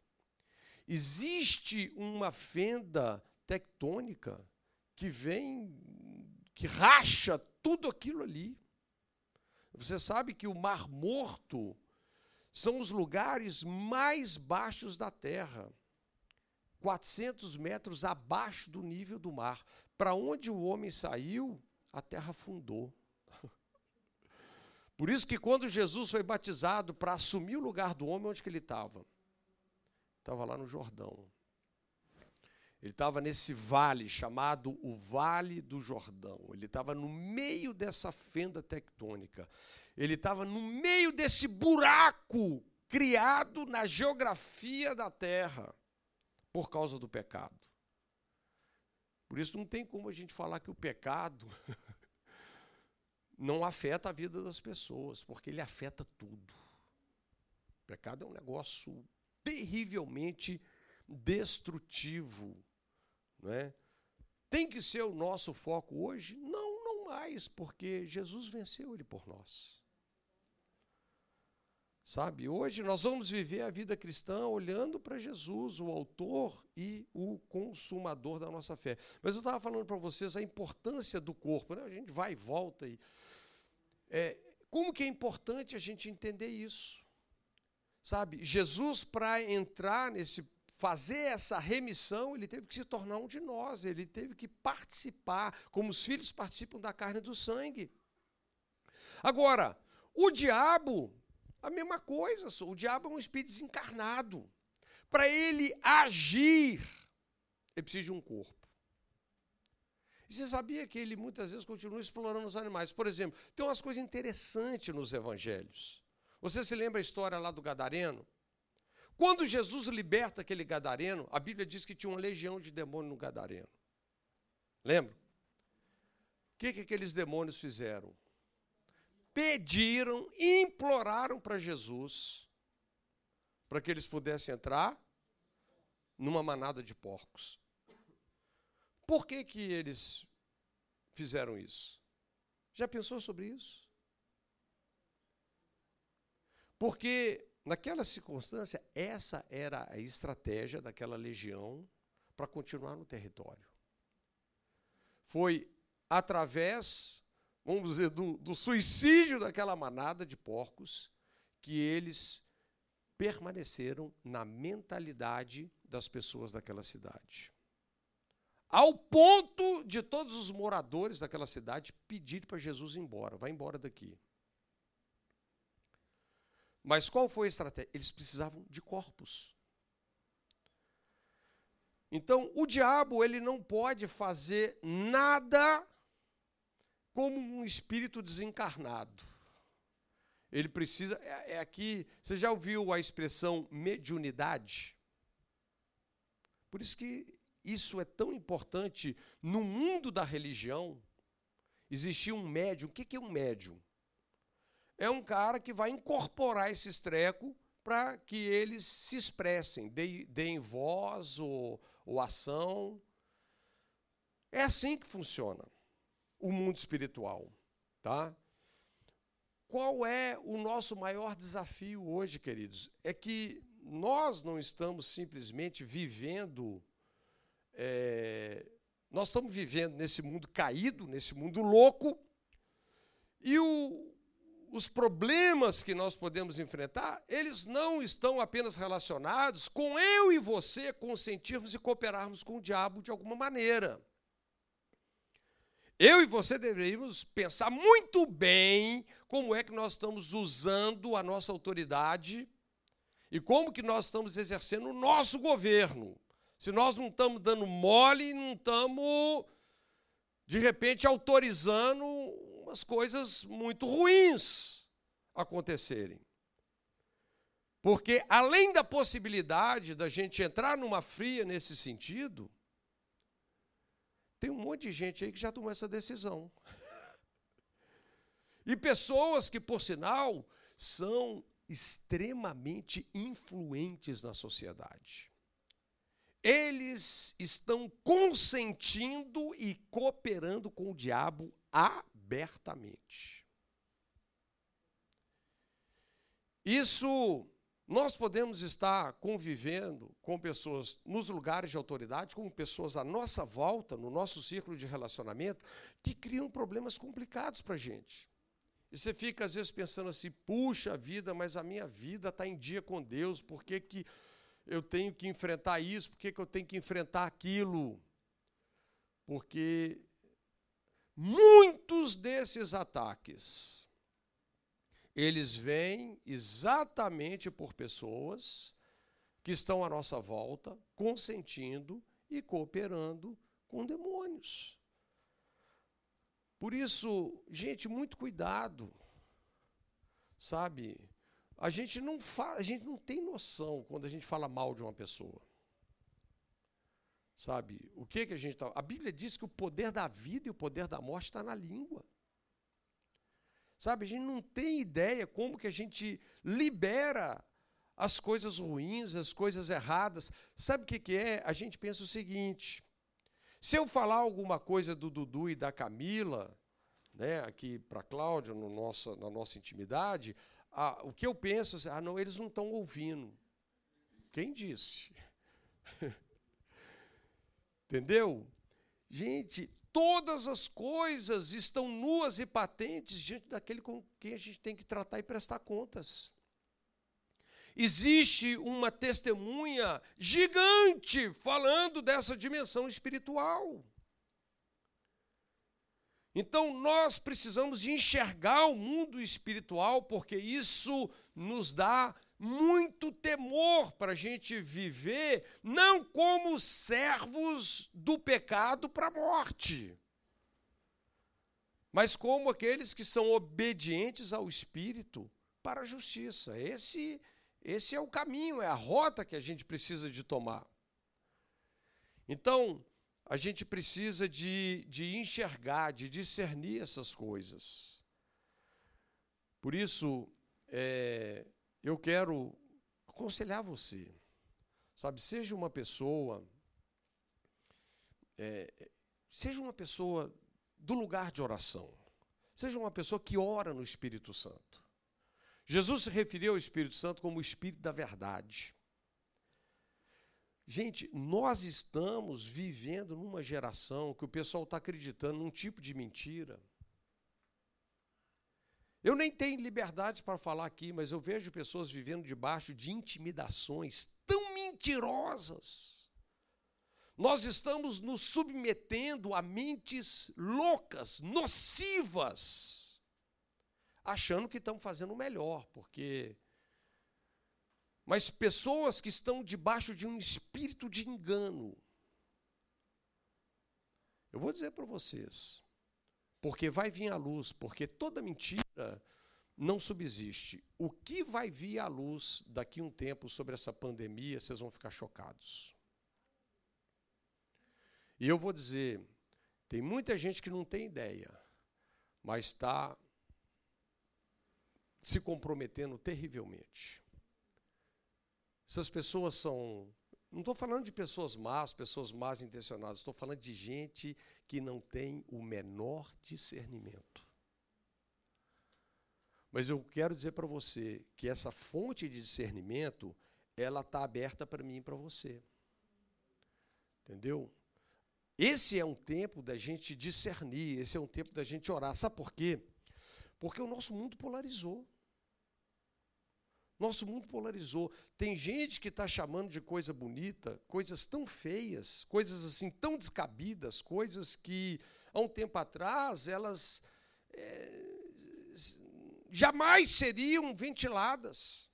Existe uma fenda tectônica que vem, que racha tudo aquilo ali. Você sabe que o Mar Morto são os lugares mais baixos da Terra, 400 metros abaixo do nível do mar. Para onde o homem saiu, a terra afundou. [laughs] Por isso que quando Jesus foi batizado para assumir o lugar do homem, onde que ele estava? Estava lá no Jordão. Ele estava nesse vale chamado o Vale do Jordão. Ele estava no meio dessa fenda tectônica. Ele estava no meio desse buraco criado na geografia da terra por causa do pecado. Por isso não tem como a gente falar que o pecado [laughs] não afeta a vida das pessoas, porque ele afeta tudo. O pecado é um negócio terrivelmente destrutivo. Não é? Tem que ser o nosso foco hoje? Não, não mais, porque Jesus venceu ele por nós. Sabe, hoje nós vamos viver a vida cristã olhando para Jesus, o autor e o consumador da nossa fé. Mas eu estava falando para vocês a importância do corpo, né? a gente vai e volta. E, é, como que é importante a gente entender isso? Sabe, Jesus, para entrar nesse, fazer essa remissão, ele teve que se tornar um de nós, ele teve que participar, como os filhos participam da carne e do sangue. Agora, o diabo, a mesma coisa, o diabo é um espírito desencarnado. Para ele agir, ele precisa de um corpo. E você sabia que ele muitas vezes continua explorando os animais? Por exemplo, tem umas coisas interessantes nos evangelhos. Você se lembra a história lá do Gadareno? Quando Jesus liberta aquele Gadareno, a Bíblia diz que tinha uma legião de demônios no Gadareno. Lembra? O que, que aqueles demônios fizeram? Pediram, imploraram para Jesus para que eles pudessem entrar numa manada de porcos. Por que, que eles fizeram isso? Já pensou sobre isso? Porque naquela circunstância, essa era a estratégia daquela legião para continuar no território. Foi através, vamos dizer, do, do suicídio daquela manada de porcos que eles permaneceram na mentalidade das pessoas daquela cidade. Ao ponto de todos os moradores daquela cidade pedirem para Jesus ir embora, vai embora daqui. Mas qual foi a estratégia? Eles precisavam de corpos. Então, o diabo ele não pode fazer nada como um espírito desencarnado. Ele precisa. É, é aqui. Você já ouviu a expressão mediunidade? Por isso que isso é tão importante. No mundo da religião, existia um médium. O que é um médium? é um cara que vai incorporar esses trecos para que eles se expressem, deem, voz ou, ou ação. É assim que funciona o mundo espiritual, tá? Qual é o nosso maior desafio hoje, queridos? É que nós não estamos simplesmente vivendo, é, nós estamos vivendo nesse mundo caído, nesse mundo louco, e o, os problemas que nós podemos enfrentar, eles não estão apenas relacionados com eu e você consentirmos e cooperarmos com o diabo de alguma maneira. Eu e você deveríamos pensar muito bem como é que nós estamos usando a nossa autoridade e como que nós estamos exercendo o nosso governo. Se nós não estamos dando mole, não estamos, de repente, autorizando umas coisas muito ruins acontecerem. Porque além da possibilidade da gente entrar numa fria nesse sentido, tem um monte de gente aí que já tomou essa decisão. [laughs] E pessoas que, por sinal, são extremamente influentes na sociedade. Eles estão consentindo e cooperando com o diabo abertamente. Isso nós podemos estar convivendo com pessoas nos lugares de autoridade, com pessoas à nossa volta, no nosso círculo de relacionamento, que criam problemas complicados para a gente. E você fica, às vezes, pensando assim: puxa vida, mas a minha vida está em dia com Deus, por que, que eu tenho que enfrentar isso, por que, que eu tenho que enfrentar aquilo? Porque Muitos desses ataques eles vêm exatamente por pessoas que estão à nossa volta, consentindo e cooperando com demônios. Por isso, gente, muito cuidado. Sabe? A gente não faz, a gente não tem noção quando a gente fala mal de uma pessoa. Sabe? O que que a gente tá, A Bíblia diz que o poder da vida e o poder da morte está na língua. Sabe? A gente não tem ideia como que a gente libera as coisas ruins, as coisas erradas. Sabe o que, que é? A gente pensa o seguinte: se eu falar alguma coisa do Dudu e da Camila, né, aqui para Cláudia, no nossa, na nossa intimidade, ah, o que eu penso, assim, ah, não, eles não estão ouvindo. Quem disse? [laughs] Entendeu? Gente, todas as coisas estão nuas e patentes diante daquele com quem a gente tem que tratar e prestar contas. Existe uma testemunha gigante falando dessa dimensão espiritual. Então nós precisamos enxergar o mundo espiritual, porque isso nos dá muito temor para a gente viver, não como servos do pecado para a morte, mas como aqueles que são obedientes ao Espírito para a justiça. Esse, esse é o caminho, é a rota que a gente precisa de tomar. Então, a gente precisa de, de enxergar, de discernir essas coisas. Por isso, é, eu quero aconselhar você, sabe, seja uma pessoa, é, seja uma pessoa do lugar de oração, seja uma pessoa que ora no Espírito Santo. Jesus se referiu ao Espírito Santo como o Espírito da verdade. Gente, nós estamos vivendo numa geração que o pessoal está acreditando num tipo de mentira. Eu nem tenho liberdade para falar aqui, mas eu vejo pessoas vivendo debaixo de intimidações tão mentirosas. Nós estamos nos submetendo a mentes loucas, nocivas, achando que estamos fazendo o melhor, porque mas pessoas que estão debaixo de um espírito de engano. Eu vou dizer para vocês, porque vai vir à luz, porque toda mentira não subsiste. O que vai vir à luz daqui a um tempo sobre essa pandemia, vocês vão ficar chocados. E eu vou dizer, tem muita gente que não tem ideia, mas está se comprometendo terrivelmente. Essas pessoas são. Não estou falando de pessoas más, pessoas más intencionadas, estou falando de gente que não tem o menor discernimento. Mas eu quero dizer para você que essa fonte de discernimento, ela está aberta para mim e para você. Entendeu? Esse é um tempo da gente discernir, esse é um tempo da gente orar. Sabe por quê? Porque o nosso mundo polarizou. Nosso mundo polarizou. Tem gente que está chamando de coisa bonita, coisas tão feias, coisas assim tão descabidas, coisas que há um tempo atrás elas é, jamais seriam ventiladas.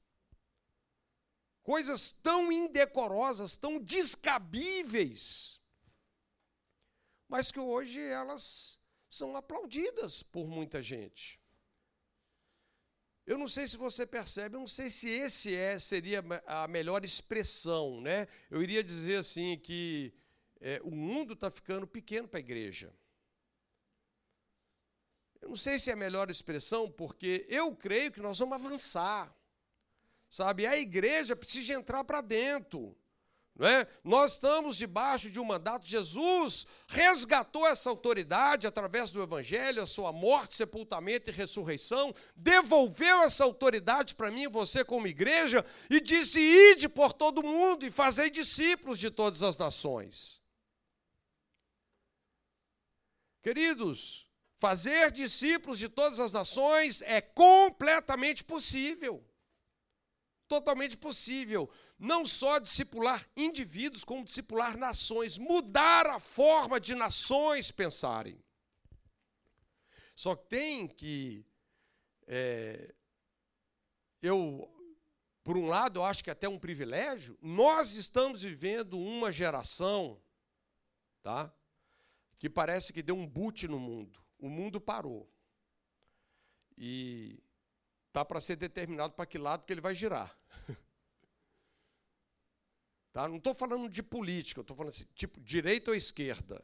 Coisas tão indecorosas, tão descabíveis, mas que hoje elas são aplaudidas por muita gente. Eu não sei se você percebe, eu não sei se esse é seria a melhor expressão, né? Eu iria dizer assim que é, o mundo está ficando pequeno para a igreja. Eu não sei se é a melhor expressão, porque eu creio que nós vamos avançar, sabe? A igreja precisa entrar para dentro. É? Nós estamos debaixo de um mandato. Jesus resgatou essa autoridade através do Evangelho, a sua morte, sepultamento e ressurreição, devolveu essa autoridade para mim e você, como igreja, e disse: Ide por todo mundo e fazei discípulos de todas as nações. Queridos, fazer discípulos de todas as nações é completamente possível. Totalmente possível não só discipular indivíduos, como discipular nações, mudar a forma de nações pensarem. Só tem que. É, eu, por um lado, eu acho que é até um privilégio, nós estamos vivendo uma geração tá? Que parece que deu um boot no mundo. O mundo parou. E tá para ser determinado para que lado que ele vai girar. Tá? Não estou falando de política, estou falando assim, tipo direita ou esquerda.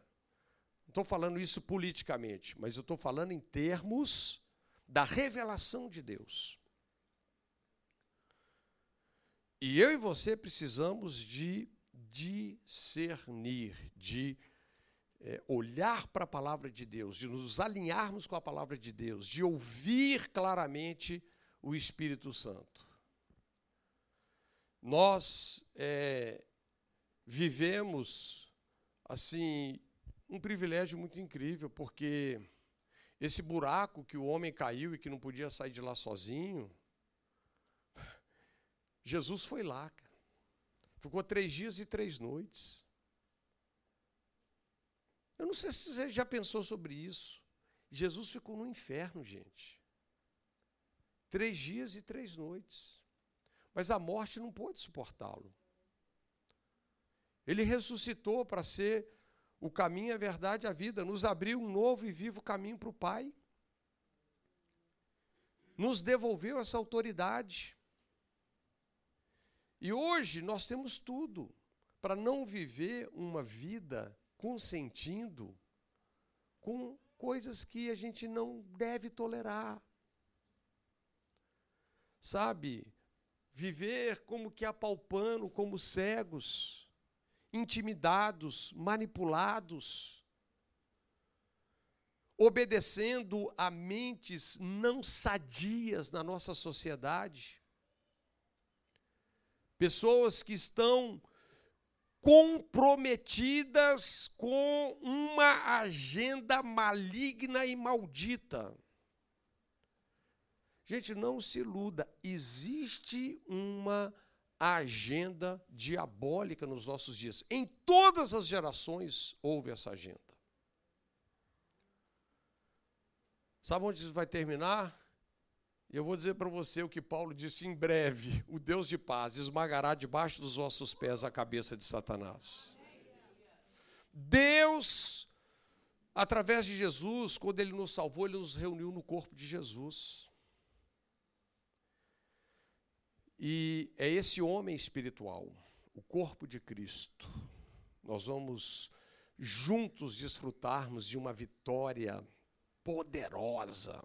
Não estou falando isso politicamente, mas eu estou falando em termos da revelação de Deus. E eu e você precisamos de discernir, de é, olhar para a palavra de Deus, de nos alinharmos com a palavra de Deus, de ouvir claramente o Espírito Santo. Nós é, vivemos assim um privilégio muito incrível, porque esse buraco que o homem caiu e que não podia sair de lá sozinho, Jesus foi lá. Ficou três dias e três noites. Eu não sei se você já pensou sobre isso. Jesus ficou no inferno, gente. Três dias e três noites. Mas a morte não pôde suportá-lo. Ele ressuscitou para ser o caminho, a verdade, a vida. Nos abriu um novo e vivo caminho para o Pai. Nos devolveu essa autoridade. E hoje nós temos tudo para não viver uma vida consentindo com coisas que a gente não deve tolerar. Sabe? Viver como que apalpando, como cegos, intimidados, manipulados, obedecendo a mentes não sadias na nossa sociedade pessoas que estão comprometidas com uma agenda maligna e maldita. Gente, não se iluda, existe uma agenda diabólica nos nossos dias. Em todas as gerações houve essa agenda. Sabe onde isso vai terminar? E eu vou dizer para você o que Paulo disse em breve: o Deus de paz esmagará debaixo dos vossos pés a cabeça de Satanás. Deus, através de Jesus, quando Ele nos salvou, Ele nos reuniu no corpo de Jesus. E é esse homem espiritual, o corpo de Cristo. Nós vamos juntos desfrutarmos de uma vitória poderosa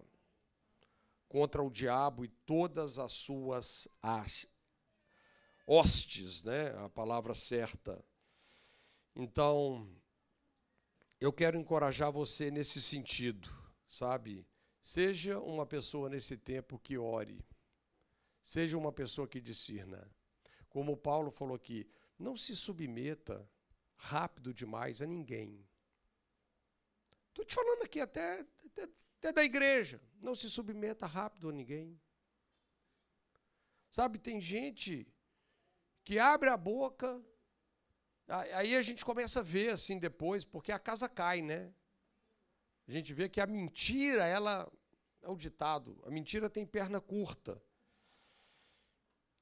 contra o diabo e todas as suas hostes, né? A palavra certa. Então, eu quero encorajar você nesse sentido, sabe? Seja uma pessoa nesse tempo que ore. Seja uma pessoa que discirna. Como Paulo falou aqui, não se submeta rápido demais a ninguém. Estou te falando aqui até, até até da igreja. Não se submeta rápido a ninguém. Sabe, tem gente que abre a boca, aí a gente começa a ver assim depois, porque a casa cai, né? A gente vê que a mentira, ela é o ditado, a mentira tem perna curta.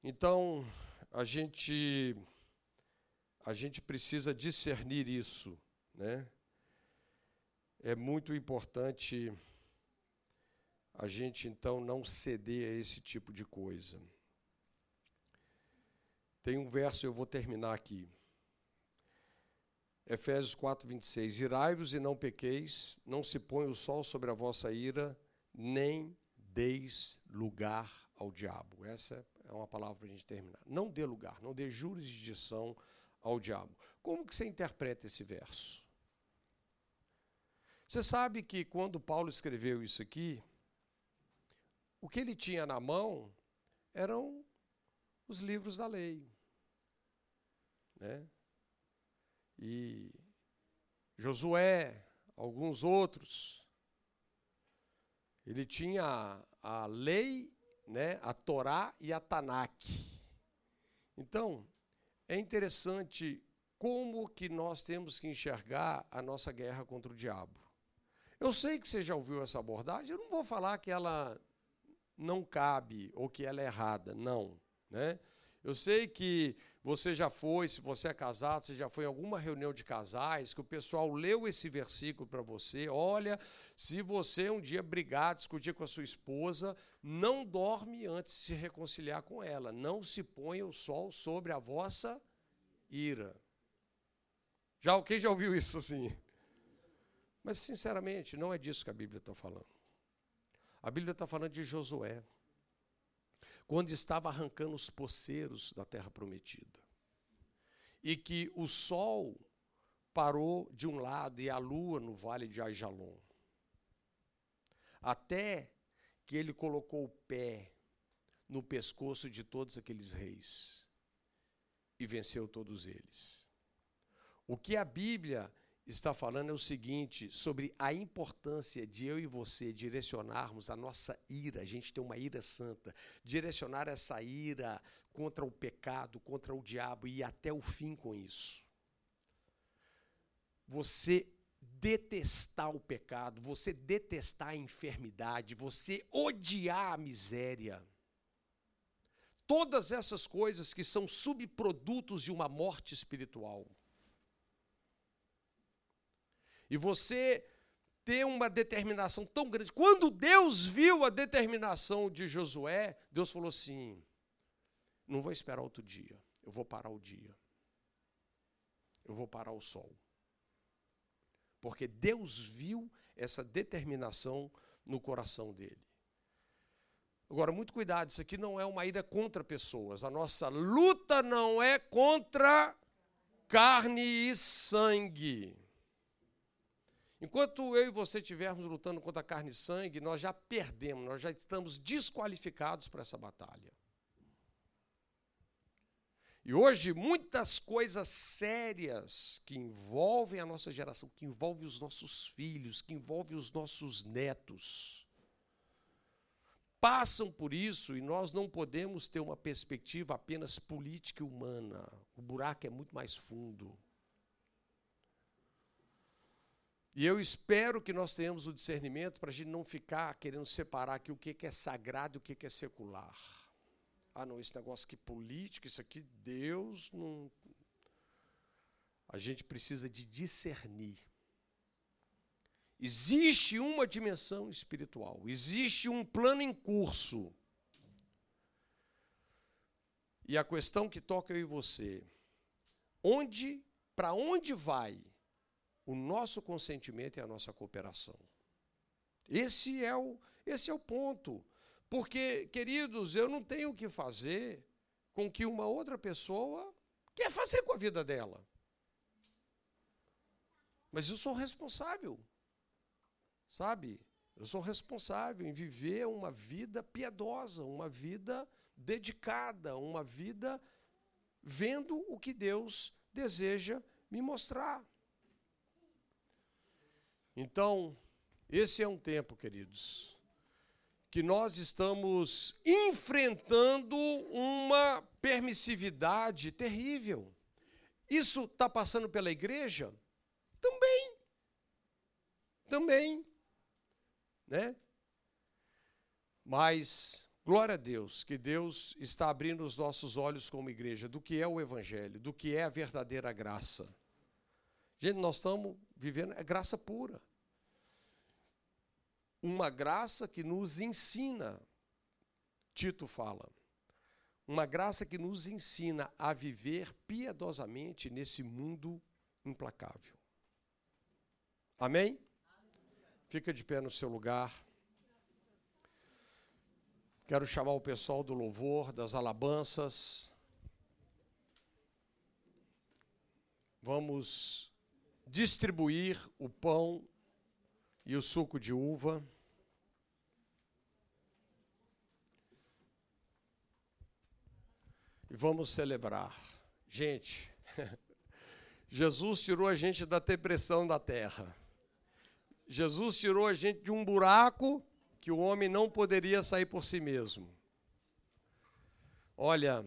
Então, a gente a gente precisa discernir isso, né? É muito importante a gente então não ceder a esse tipo de coisa. Tem um verso, eu vou terminar aqui. Efésios 4, 26. Irai-vos e não pequeis, não se põe o sol sobre a vossa ira, nem deis lugar ao diabo. Essa é uma palavra para a gente terminar. Não dê lugar, não dê jurisdição ao diabo. Como que você interpreta esse verso? Você sabe que quando Paulo escreveu isso aqui, o que ele tinha na mão eram os livros da lei. Né? E Josué, alguns outros, ele tinha a, lei, né, a Torá e a Tanakh. Então, é interessante como que nós temos que enxergar a nossa guerra contra o diabo. Eu sei que você já ouviu essa abordagem, eu não vou falar que ela não cabe ou que ela é errada, não. Né? Eu sei que você já foi, se você é casado, você já foi em alguma reunião de casais, que o pessoal leu esse versículo para você. Olha, se você um dia brigar, discutir com a sua esposa, não dorme antes de se reconciliar com ela. Não se ponha o sol sobre a vossa ira. Já quem já ouviu isso assim? Mas sinceramente, não é disso que a Bíblia está falando. A Bíblia está falando de Josué, quando estava arrancando os poceiros da terra prometida. E que o sol parou de um lado e a lua no vale de Aijalon. Até que ele colocou o pé no pescoço de todos aqueles reis e venceu todos eles. O que a Bíblia está falando é o seguinte, sobre a importância de eu e você direcionarmos a nossa ira, a gente tem uma ira santa, direcionar essa ira contra o pecado, contra o diabo e ir até o fim com isso. Você detestar o pecado, você detestar a enfermidade, você odiar a miséria. Todas essas coisas que são subprodutos de uma morte espiritual e você ter uma determinação tão grande. Quando Deus viu a determinação de Josué, Deus falou assim: não vou esperar outro dia, eu vou parar o dia. Eu vou parar o sol. Porque Deus viu essa determinação no coração dele. Agora, muito cuidado, isso aqui não é uma ira contra pessoas. A nossa luta não é contra carne e sangue. Enquanto eu e você estivermos lutando contra carne e sangue, nós já perdemos, nós já estamos desqualificados para essa batalha. E hoje, muitas coisas sérias que envolvem a nossa geração, que envolvem os nossos filhos, que envolvem os nossos netos, passam por isso e nós não podemos ter uma perspectiva apenas política e humana. O buraco é muito mais fundo. E eu espero que nós tenhamos o discernimento para a gente não ficar querendo separar aqui o que é sagrado e o que é secular. Ah, não, esse negócio aqui político, isso aqui, Deus não. A gente precisa de discernir. Existe uma dimensão espiritual, existe um plano em curso. E a questão que toca eu e você, onde, para onde vai o nosso consentimento e a nossa cooperação. Esse é o, esse é o ponto. Porque, queridos, eu não tenho que fazer com que uma outra pessoa quer fazer com a vida dela. Mas eu sou responsável. Sabe? Eu sou responsável em viver uma vida piedosa, uma vida dedicada, uma vida vendo o que Deus deseja me mostrar. Então, esse é um tempo, queridos, que nós estamos enfrentando uma permissividade terrível. Isso está passando pela igreja? Também. Também. Né? Mas, glória a Deus, que Deus está abrindo os nossos olhos como igreja do que é o Evangelho, do que é a verdadeira graça. Gente, nós estamos vivendo é graça pura uma graça que nos ensina, Tito fala, uma graça que nos ensina a viver piedosamente nesse mundo implacável. Amém? Fica de pé no seu lugar. Quero chamar o pessoal do louvor, das alabanças. Vamos distribuir o pão e o suco de uva. E vamos celebrar. Gente, [laughs] Jesus tirou a gente da depressão da terra. Jesus tirou a gente de um buraco que o homem não poderia sair por si mesmo. Olha,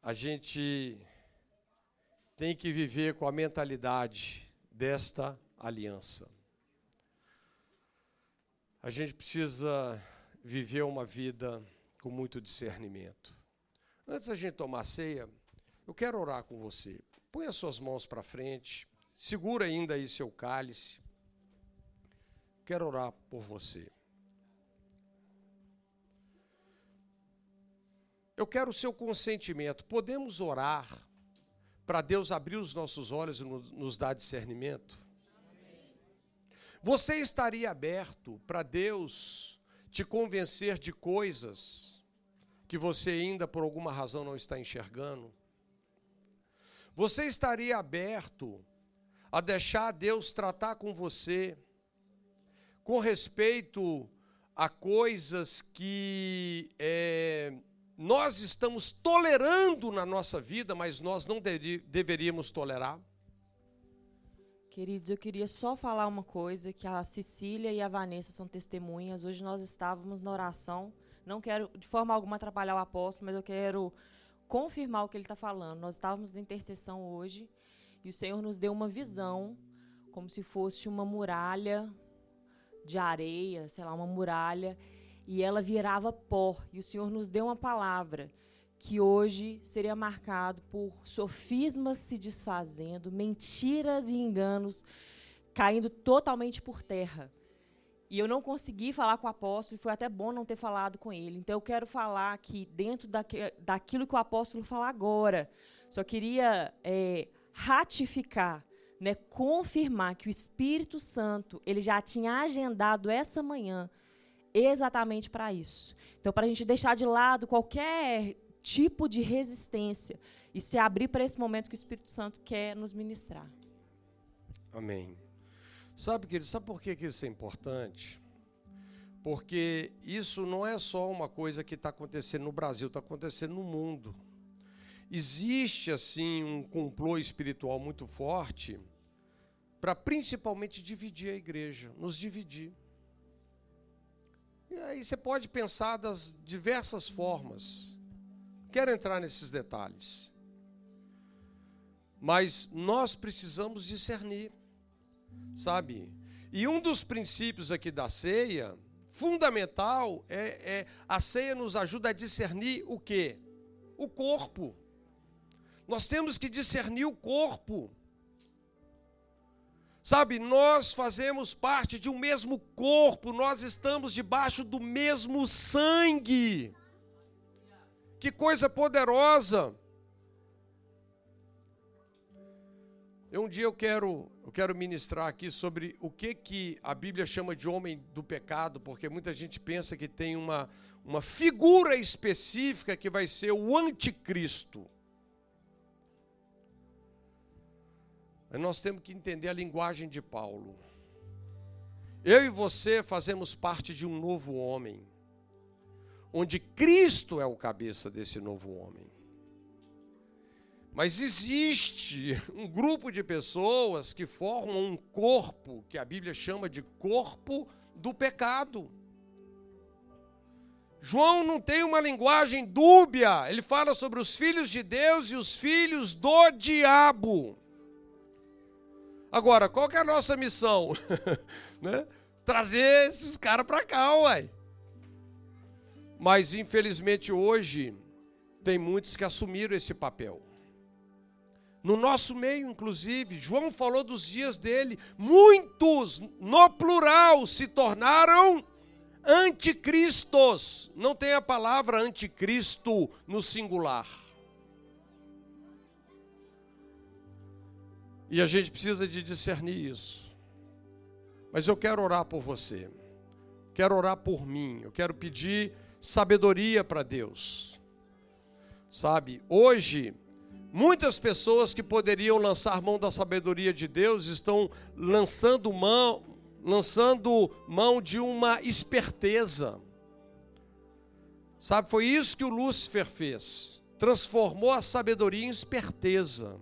a gente tem que viver com a mentalidade desta aliança. A gente precisa viver uma vida com muito discernimento. Antes da gente tomar ceia, Eu quero orar com você. Põe as suas mãos para frente. Segura ainda aí seu cálice. Quero orar por você. Eu quero o seu consentimento. Podemos orar para Deus abrir os nossos olhos e nos dar discernimento? Você estaria aberto para Deus te convencer de coisas que você ainda por alguma razão não está enxergando? Você estaria aberto a deixar Deus tratar com você com respeito a coisas que é, nós estamos tolerando na nossa vida, mas nós não deveríamos tolerar? Queridos, eu queria só falar uma coisa, que a Cecília e a Vanessa são testemunhas. Hoje nós estávamos na oração. Não quero de forma alguma atrapalhar o apóstolo, mas eu quero confirmar o que ele está falando. Nós estávamos na intercessão hoje e o Senhor nos deu uma visão, como se fosse uma muralha de areia, sei lá, uma muralha, e ela virava pó. E o Senhor nos deu uma palavra que hoje seria marcado por sofismas se desfazendo, mentiras e enganos caindo totalmente por terra. E eu não consegui falar com o apóstolo, e foi até bom não ter falado com ele. Então eu quero falar aqui, dentro daquilo que o apóstolo fala agora. Só queria é, ratificar, né, confirmar que o Espírito Santo ele já tinha agendado essa manhã exatamente para isso. Então, para a gente deixar de lado qualquer tipo de resistência e se abrir para esse momento que o Espírito Santo quer nos ministrar. Amém. Sabe, querido, sabe por que isso é importante? Porque isso não é só uma coisa que está acontecendo no Brasil, está acontecendo no mundo. Existe, assim, um complô espiritual muito forte para principalmente dividir a igreja, nos dividir. E aí você pode pensar das diversas formas. Quero entrar nesses detalhes. Mas nós precisamos discernir, sabe? E um dos princípios aqui da ceia, fundamental, é, é a ceia nos ajuda a discernir o quê? O corpo. Nós temos que discernir o corpo. Sabe, nós fazemos parte de um mesmo corpo, nós estamos debaixo do mesmo sangue. Que coisa poderosa! Eu, um dia eu quero, eu quero ministrar aqui sobre o que, que a Bíblia chama de homem do pecado, porque muita gente pensa que tem uma, uma figura específica que vai ser o anticristo. Nós temos que entender a linguagem de Paulo. Eu e você fazemos parte de um novo homem, onde Cristo é o cabeça desse novo homem. Mas existe um grupo de pessoas que formam um corpo, que a Bíblia chama de corpo do pecado. João não tem uma linguagem dúbia, ele fala sobre os filhos de Deus e os filhos do diabo. Agora, qual que é a nossa missão? [laughs] né? Trazer esses caras para cá, uai. Mas infelizmente hoje tem muitos que assumiram esse papel. No nosso meio, inclusive, João falou dos dias dele, muitos, no plural, se tornaram anticristos. Não tem a palavra anticristo no singular. E a gente precisa de discernir isso. Mas eu quero orar por você. Quero orar por mim. Eu quero pedir sabedoria para Deus. Sabe, hoje, muitas pessoas que poderiam lançar mão da sabedoria de Deus estão lançando mão, lançando mão de uma esperteza. Sabe, foi isso que o Lúcifer fez. Transformou a sabedoria em esperteza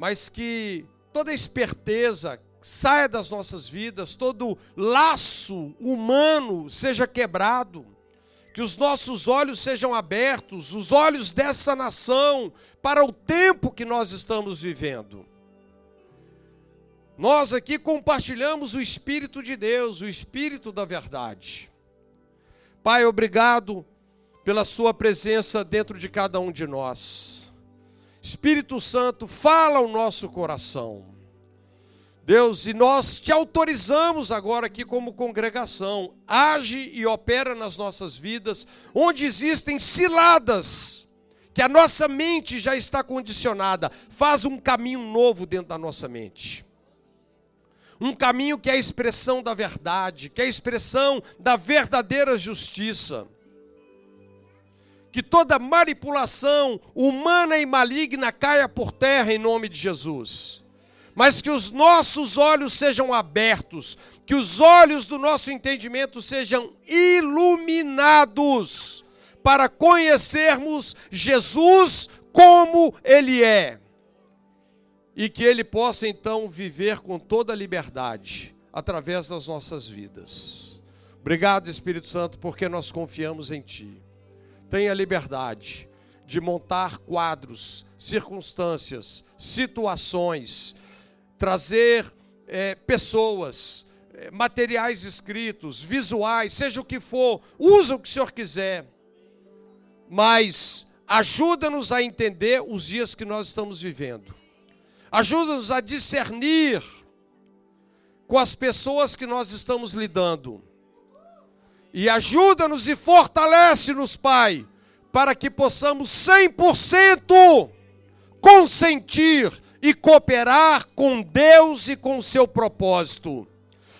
mas que toda esperteza saia das nossas vidas, todo laço humano seja quebrado, que os nossos olhos sejam abertos, os olhos dessa nação, para o tempo que nós estamos vivendo. Nós aqui compartilhamos o Espírito de Deus, o Espírito da verdade. Pai, obrigado pela Sua presença dentro de cada um de nós. Espírito Santo, fala ao nosso coração. Deus, e nós te autorizamos agora aqui como congregação, age e opera nas nossas vidas, onde existem ciladas, que a nossa mente já está condicionada, faz um caminho novo dentro da nossa mente. Um caminho que é a expressão da verdade, que é a expressão da verdadeira justiça. Que toda manipulação humana e maligna caia por terra em nome de Jesus mas que os nossos olhos sejam abertos, que os olhos do nosso entendimento sejam iluminados, para conhecermos Jesus como Ele é, e que Ele possa então viver com toda a liberdade através das nossas vidas. Obrigado, Espírito Santo, porque nós confiamos em Ti. Tenha liberdade de montar quadros, circunstâncias, situações, trazer é, pessoas, é, materiais escritos, visuais, seja o que for, usa o que o Senhor quiser, mas ajuda-nos a entender os dias que nós estamos vivendo, ajuda-nos a discernir com as pessoas que nós estamos lidando, e ajuda-nos e fortalece-nos, Pai, para que possamos 100% consentir e cooperar com Deus e com seu propósito,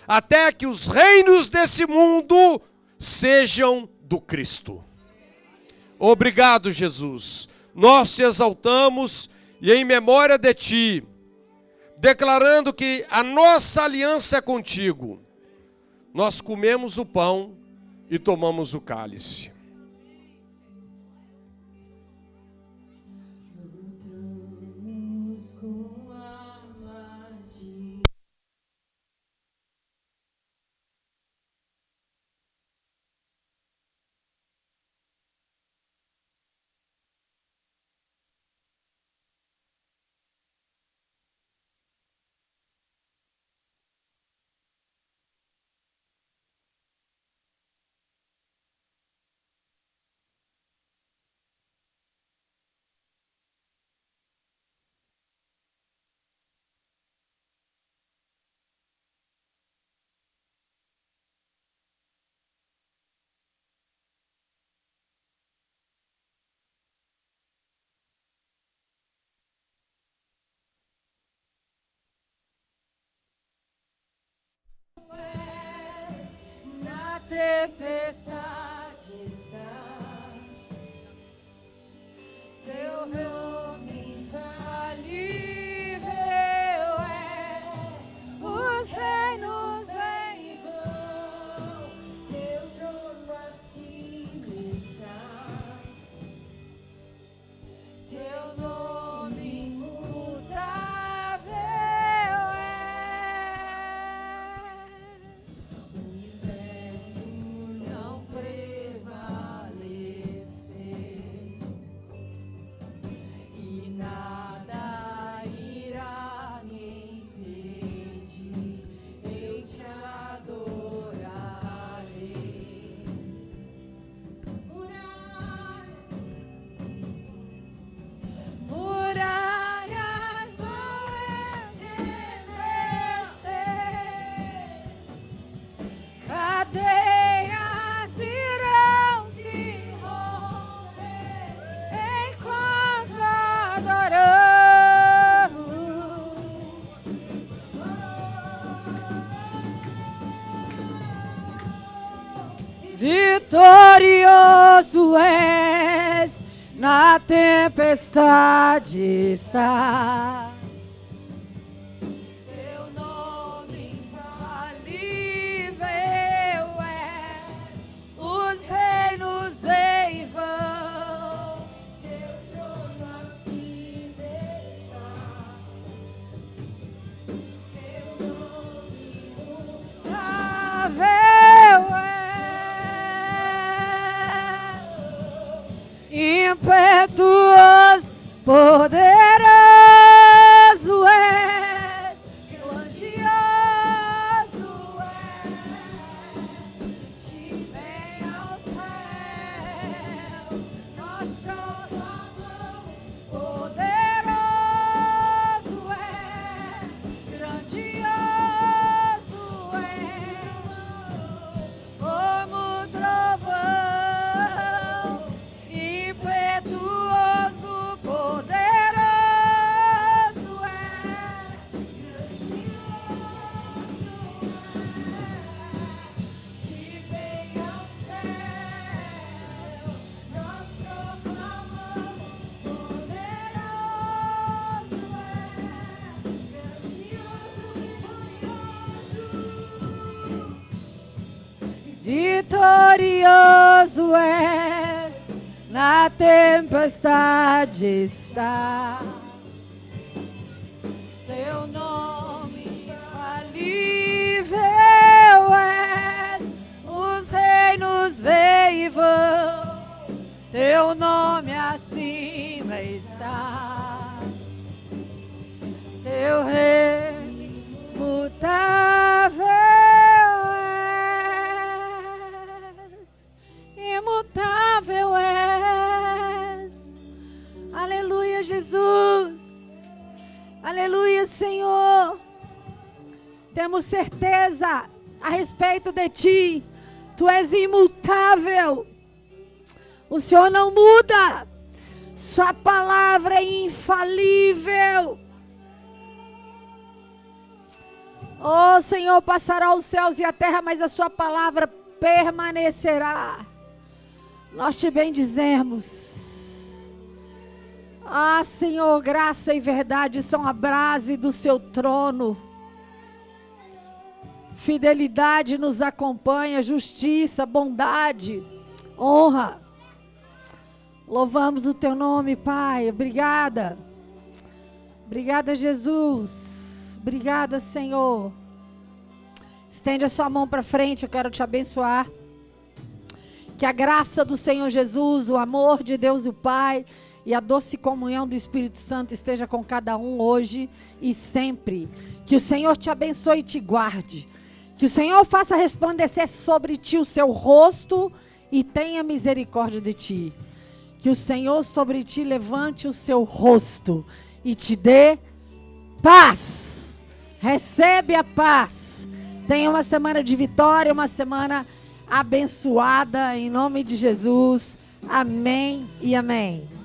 até que os reinos desse mundo sejam do Cristo. Obrigado, Jesus. Nós te exaltamos e em memória de ti, declarando que a nossa aliança é contigo, nós comemos o pão e tomamos o cálice. Tempestade tempestade está. போ Vitorioso és, na tempestade está. Seu nome infalível és, os reinos vêm e vão, teu nome acima está. Teu reino mutável Aleluia, Senhor. Temos certeza a respeito de Ti. Tu és imutável. O Senhor não muda. Sua palavra é infalível. Oh, Senhor, passará os céus e a terra, mas a Sua palavra permanecerá. Nós te bendizemos. Ah, Senhor, graça e verdade são a brase do seu trono. Fidelidade nos acompanha, justiça, bondade, honra. Louvamos o teu nome, Pai. Obrigada. Obrigada, Jesus. Obrigada, Senhor. Estende a sua mão para frente, eu quero te abençoar. Que a graça do Senhor Jesus, o amor de Deus o Pai e a doce comunhão do Espírito Santo esteja com cada um hoje e sempre. Que o Senhor te abençoe e te guarde. Que o Senhor faça resplandecer sobre ti o seu rosto e tenha misericórdia de ti. Que o Senhor sobre ti levante o seu rosto e te dê paz. Recebe a paz. Tenha uma semana de vitória, uma semana abençoada em nome de Jesus. Amém e amém.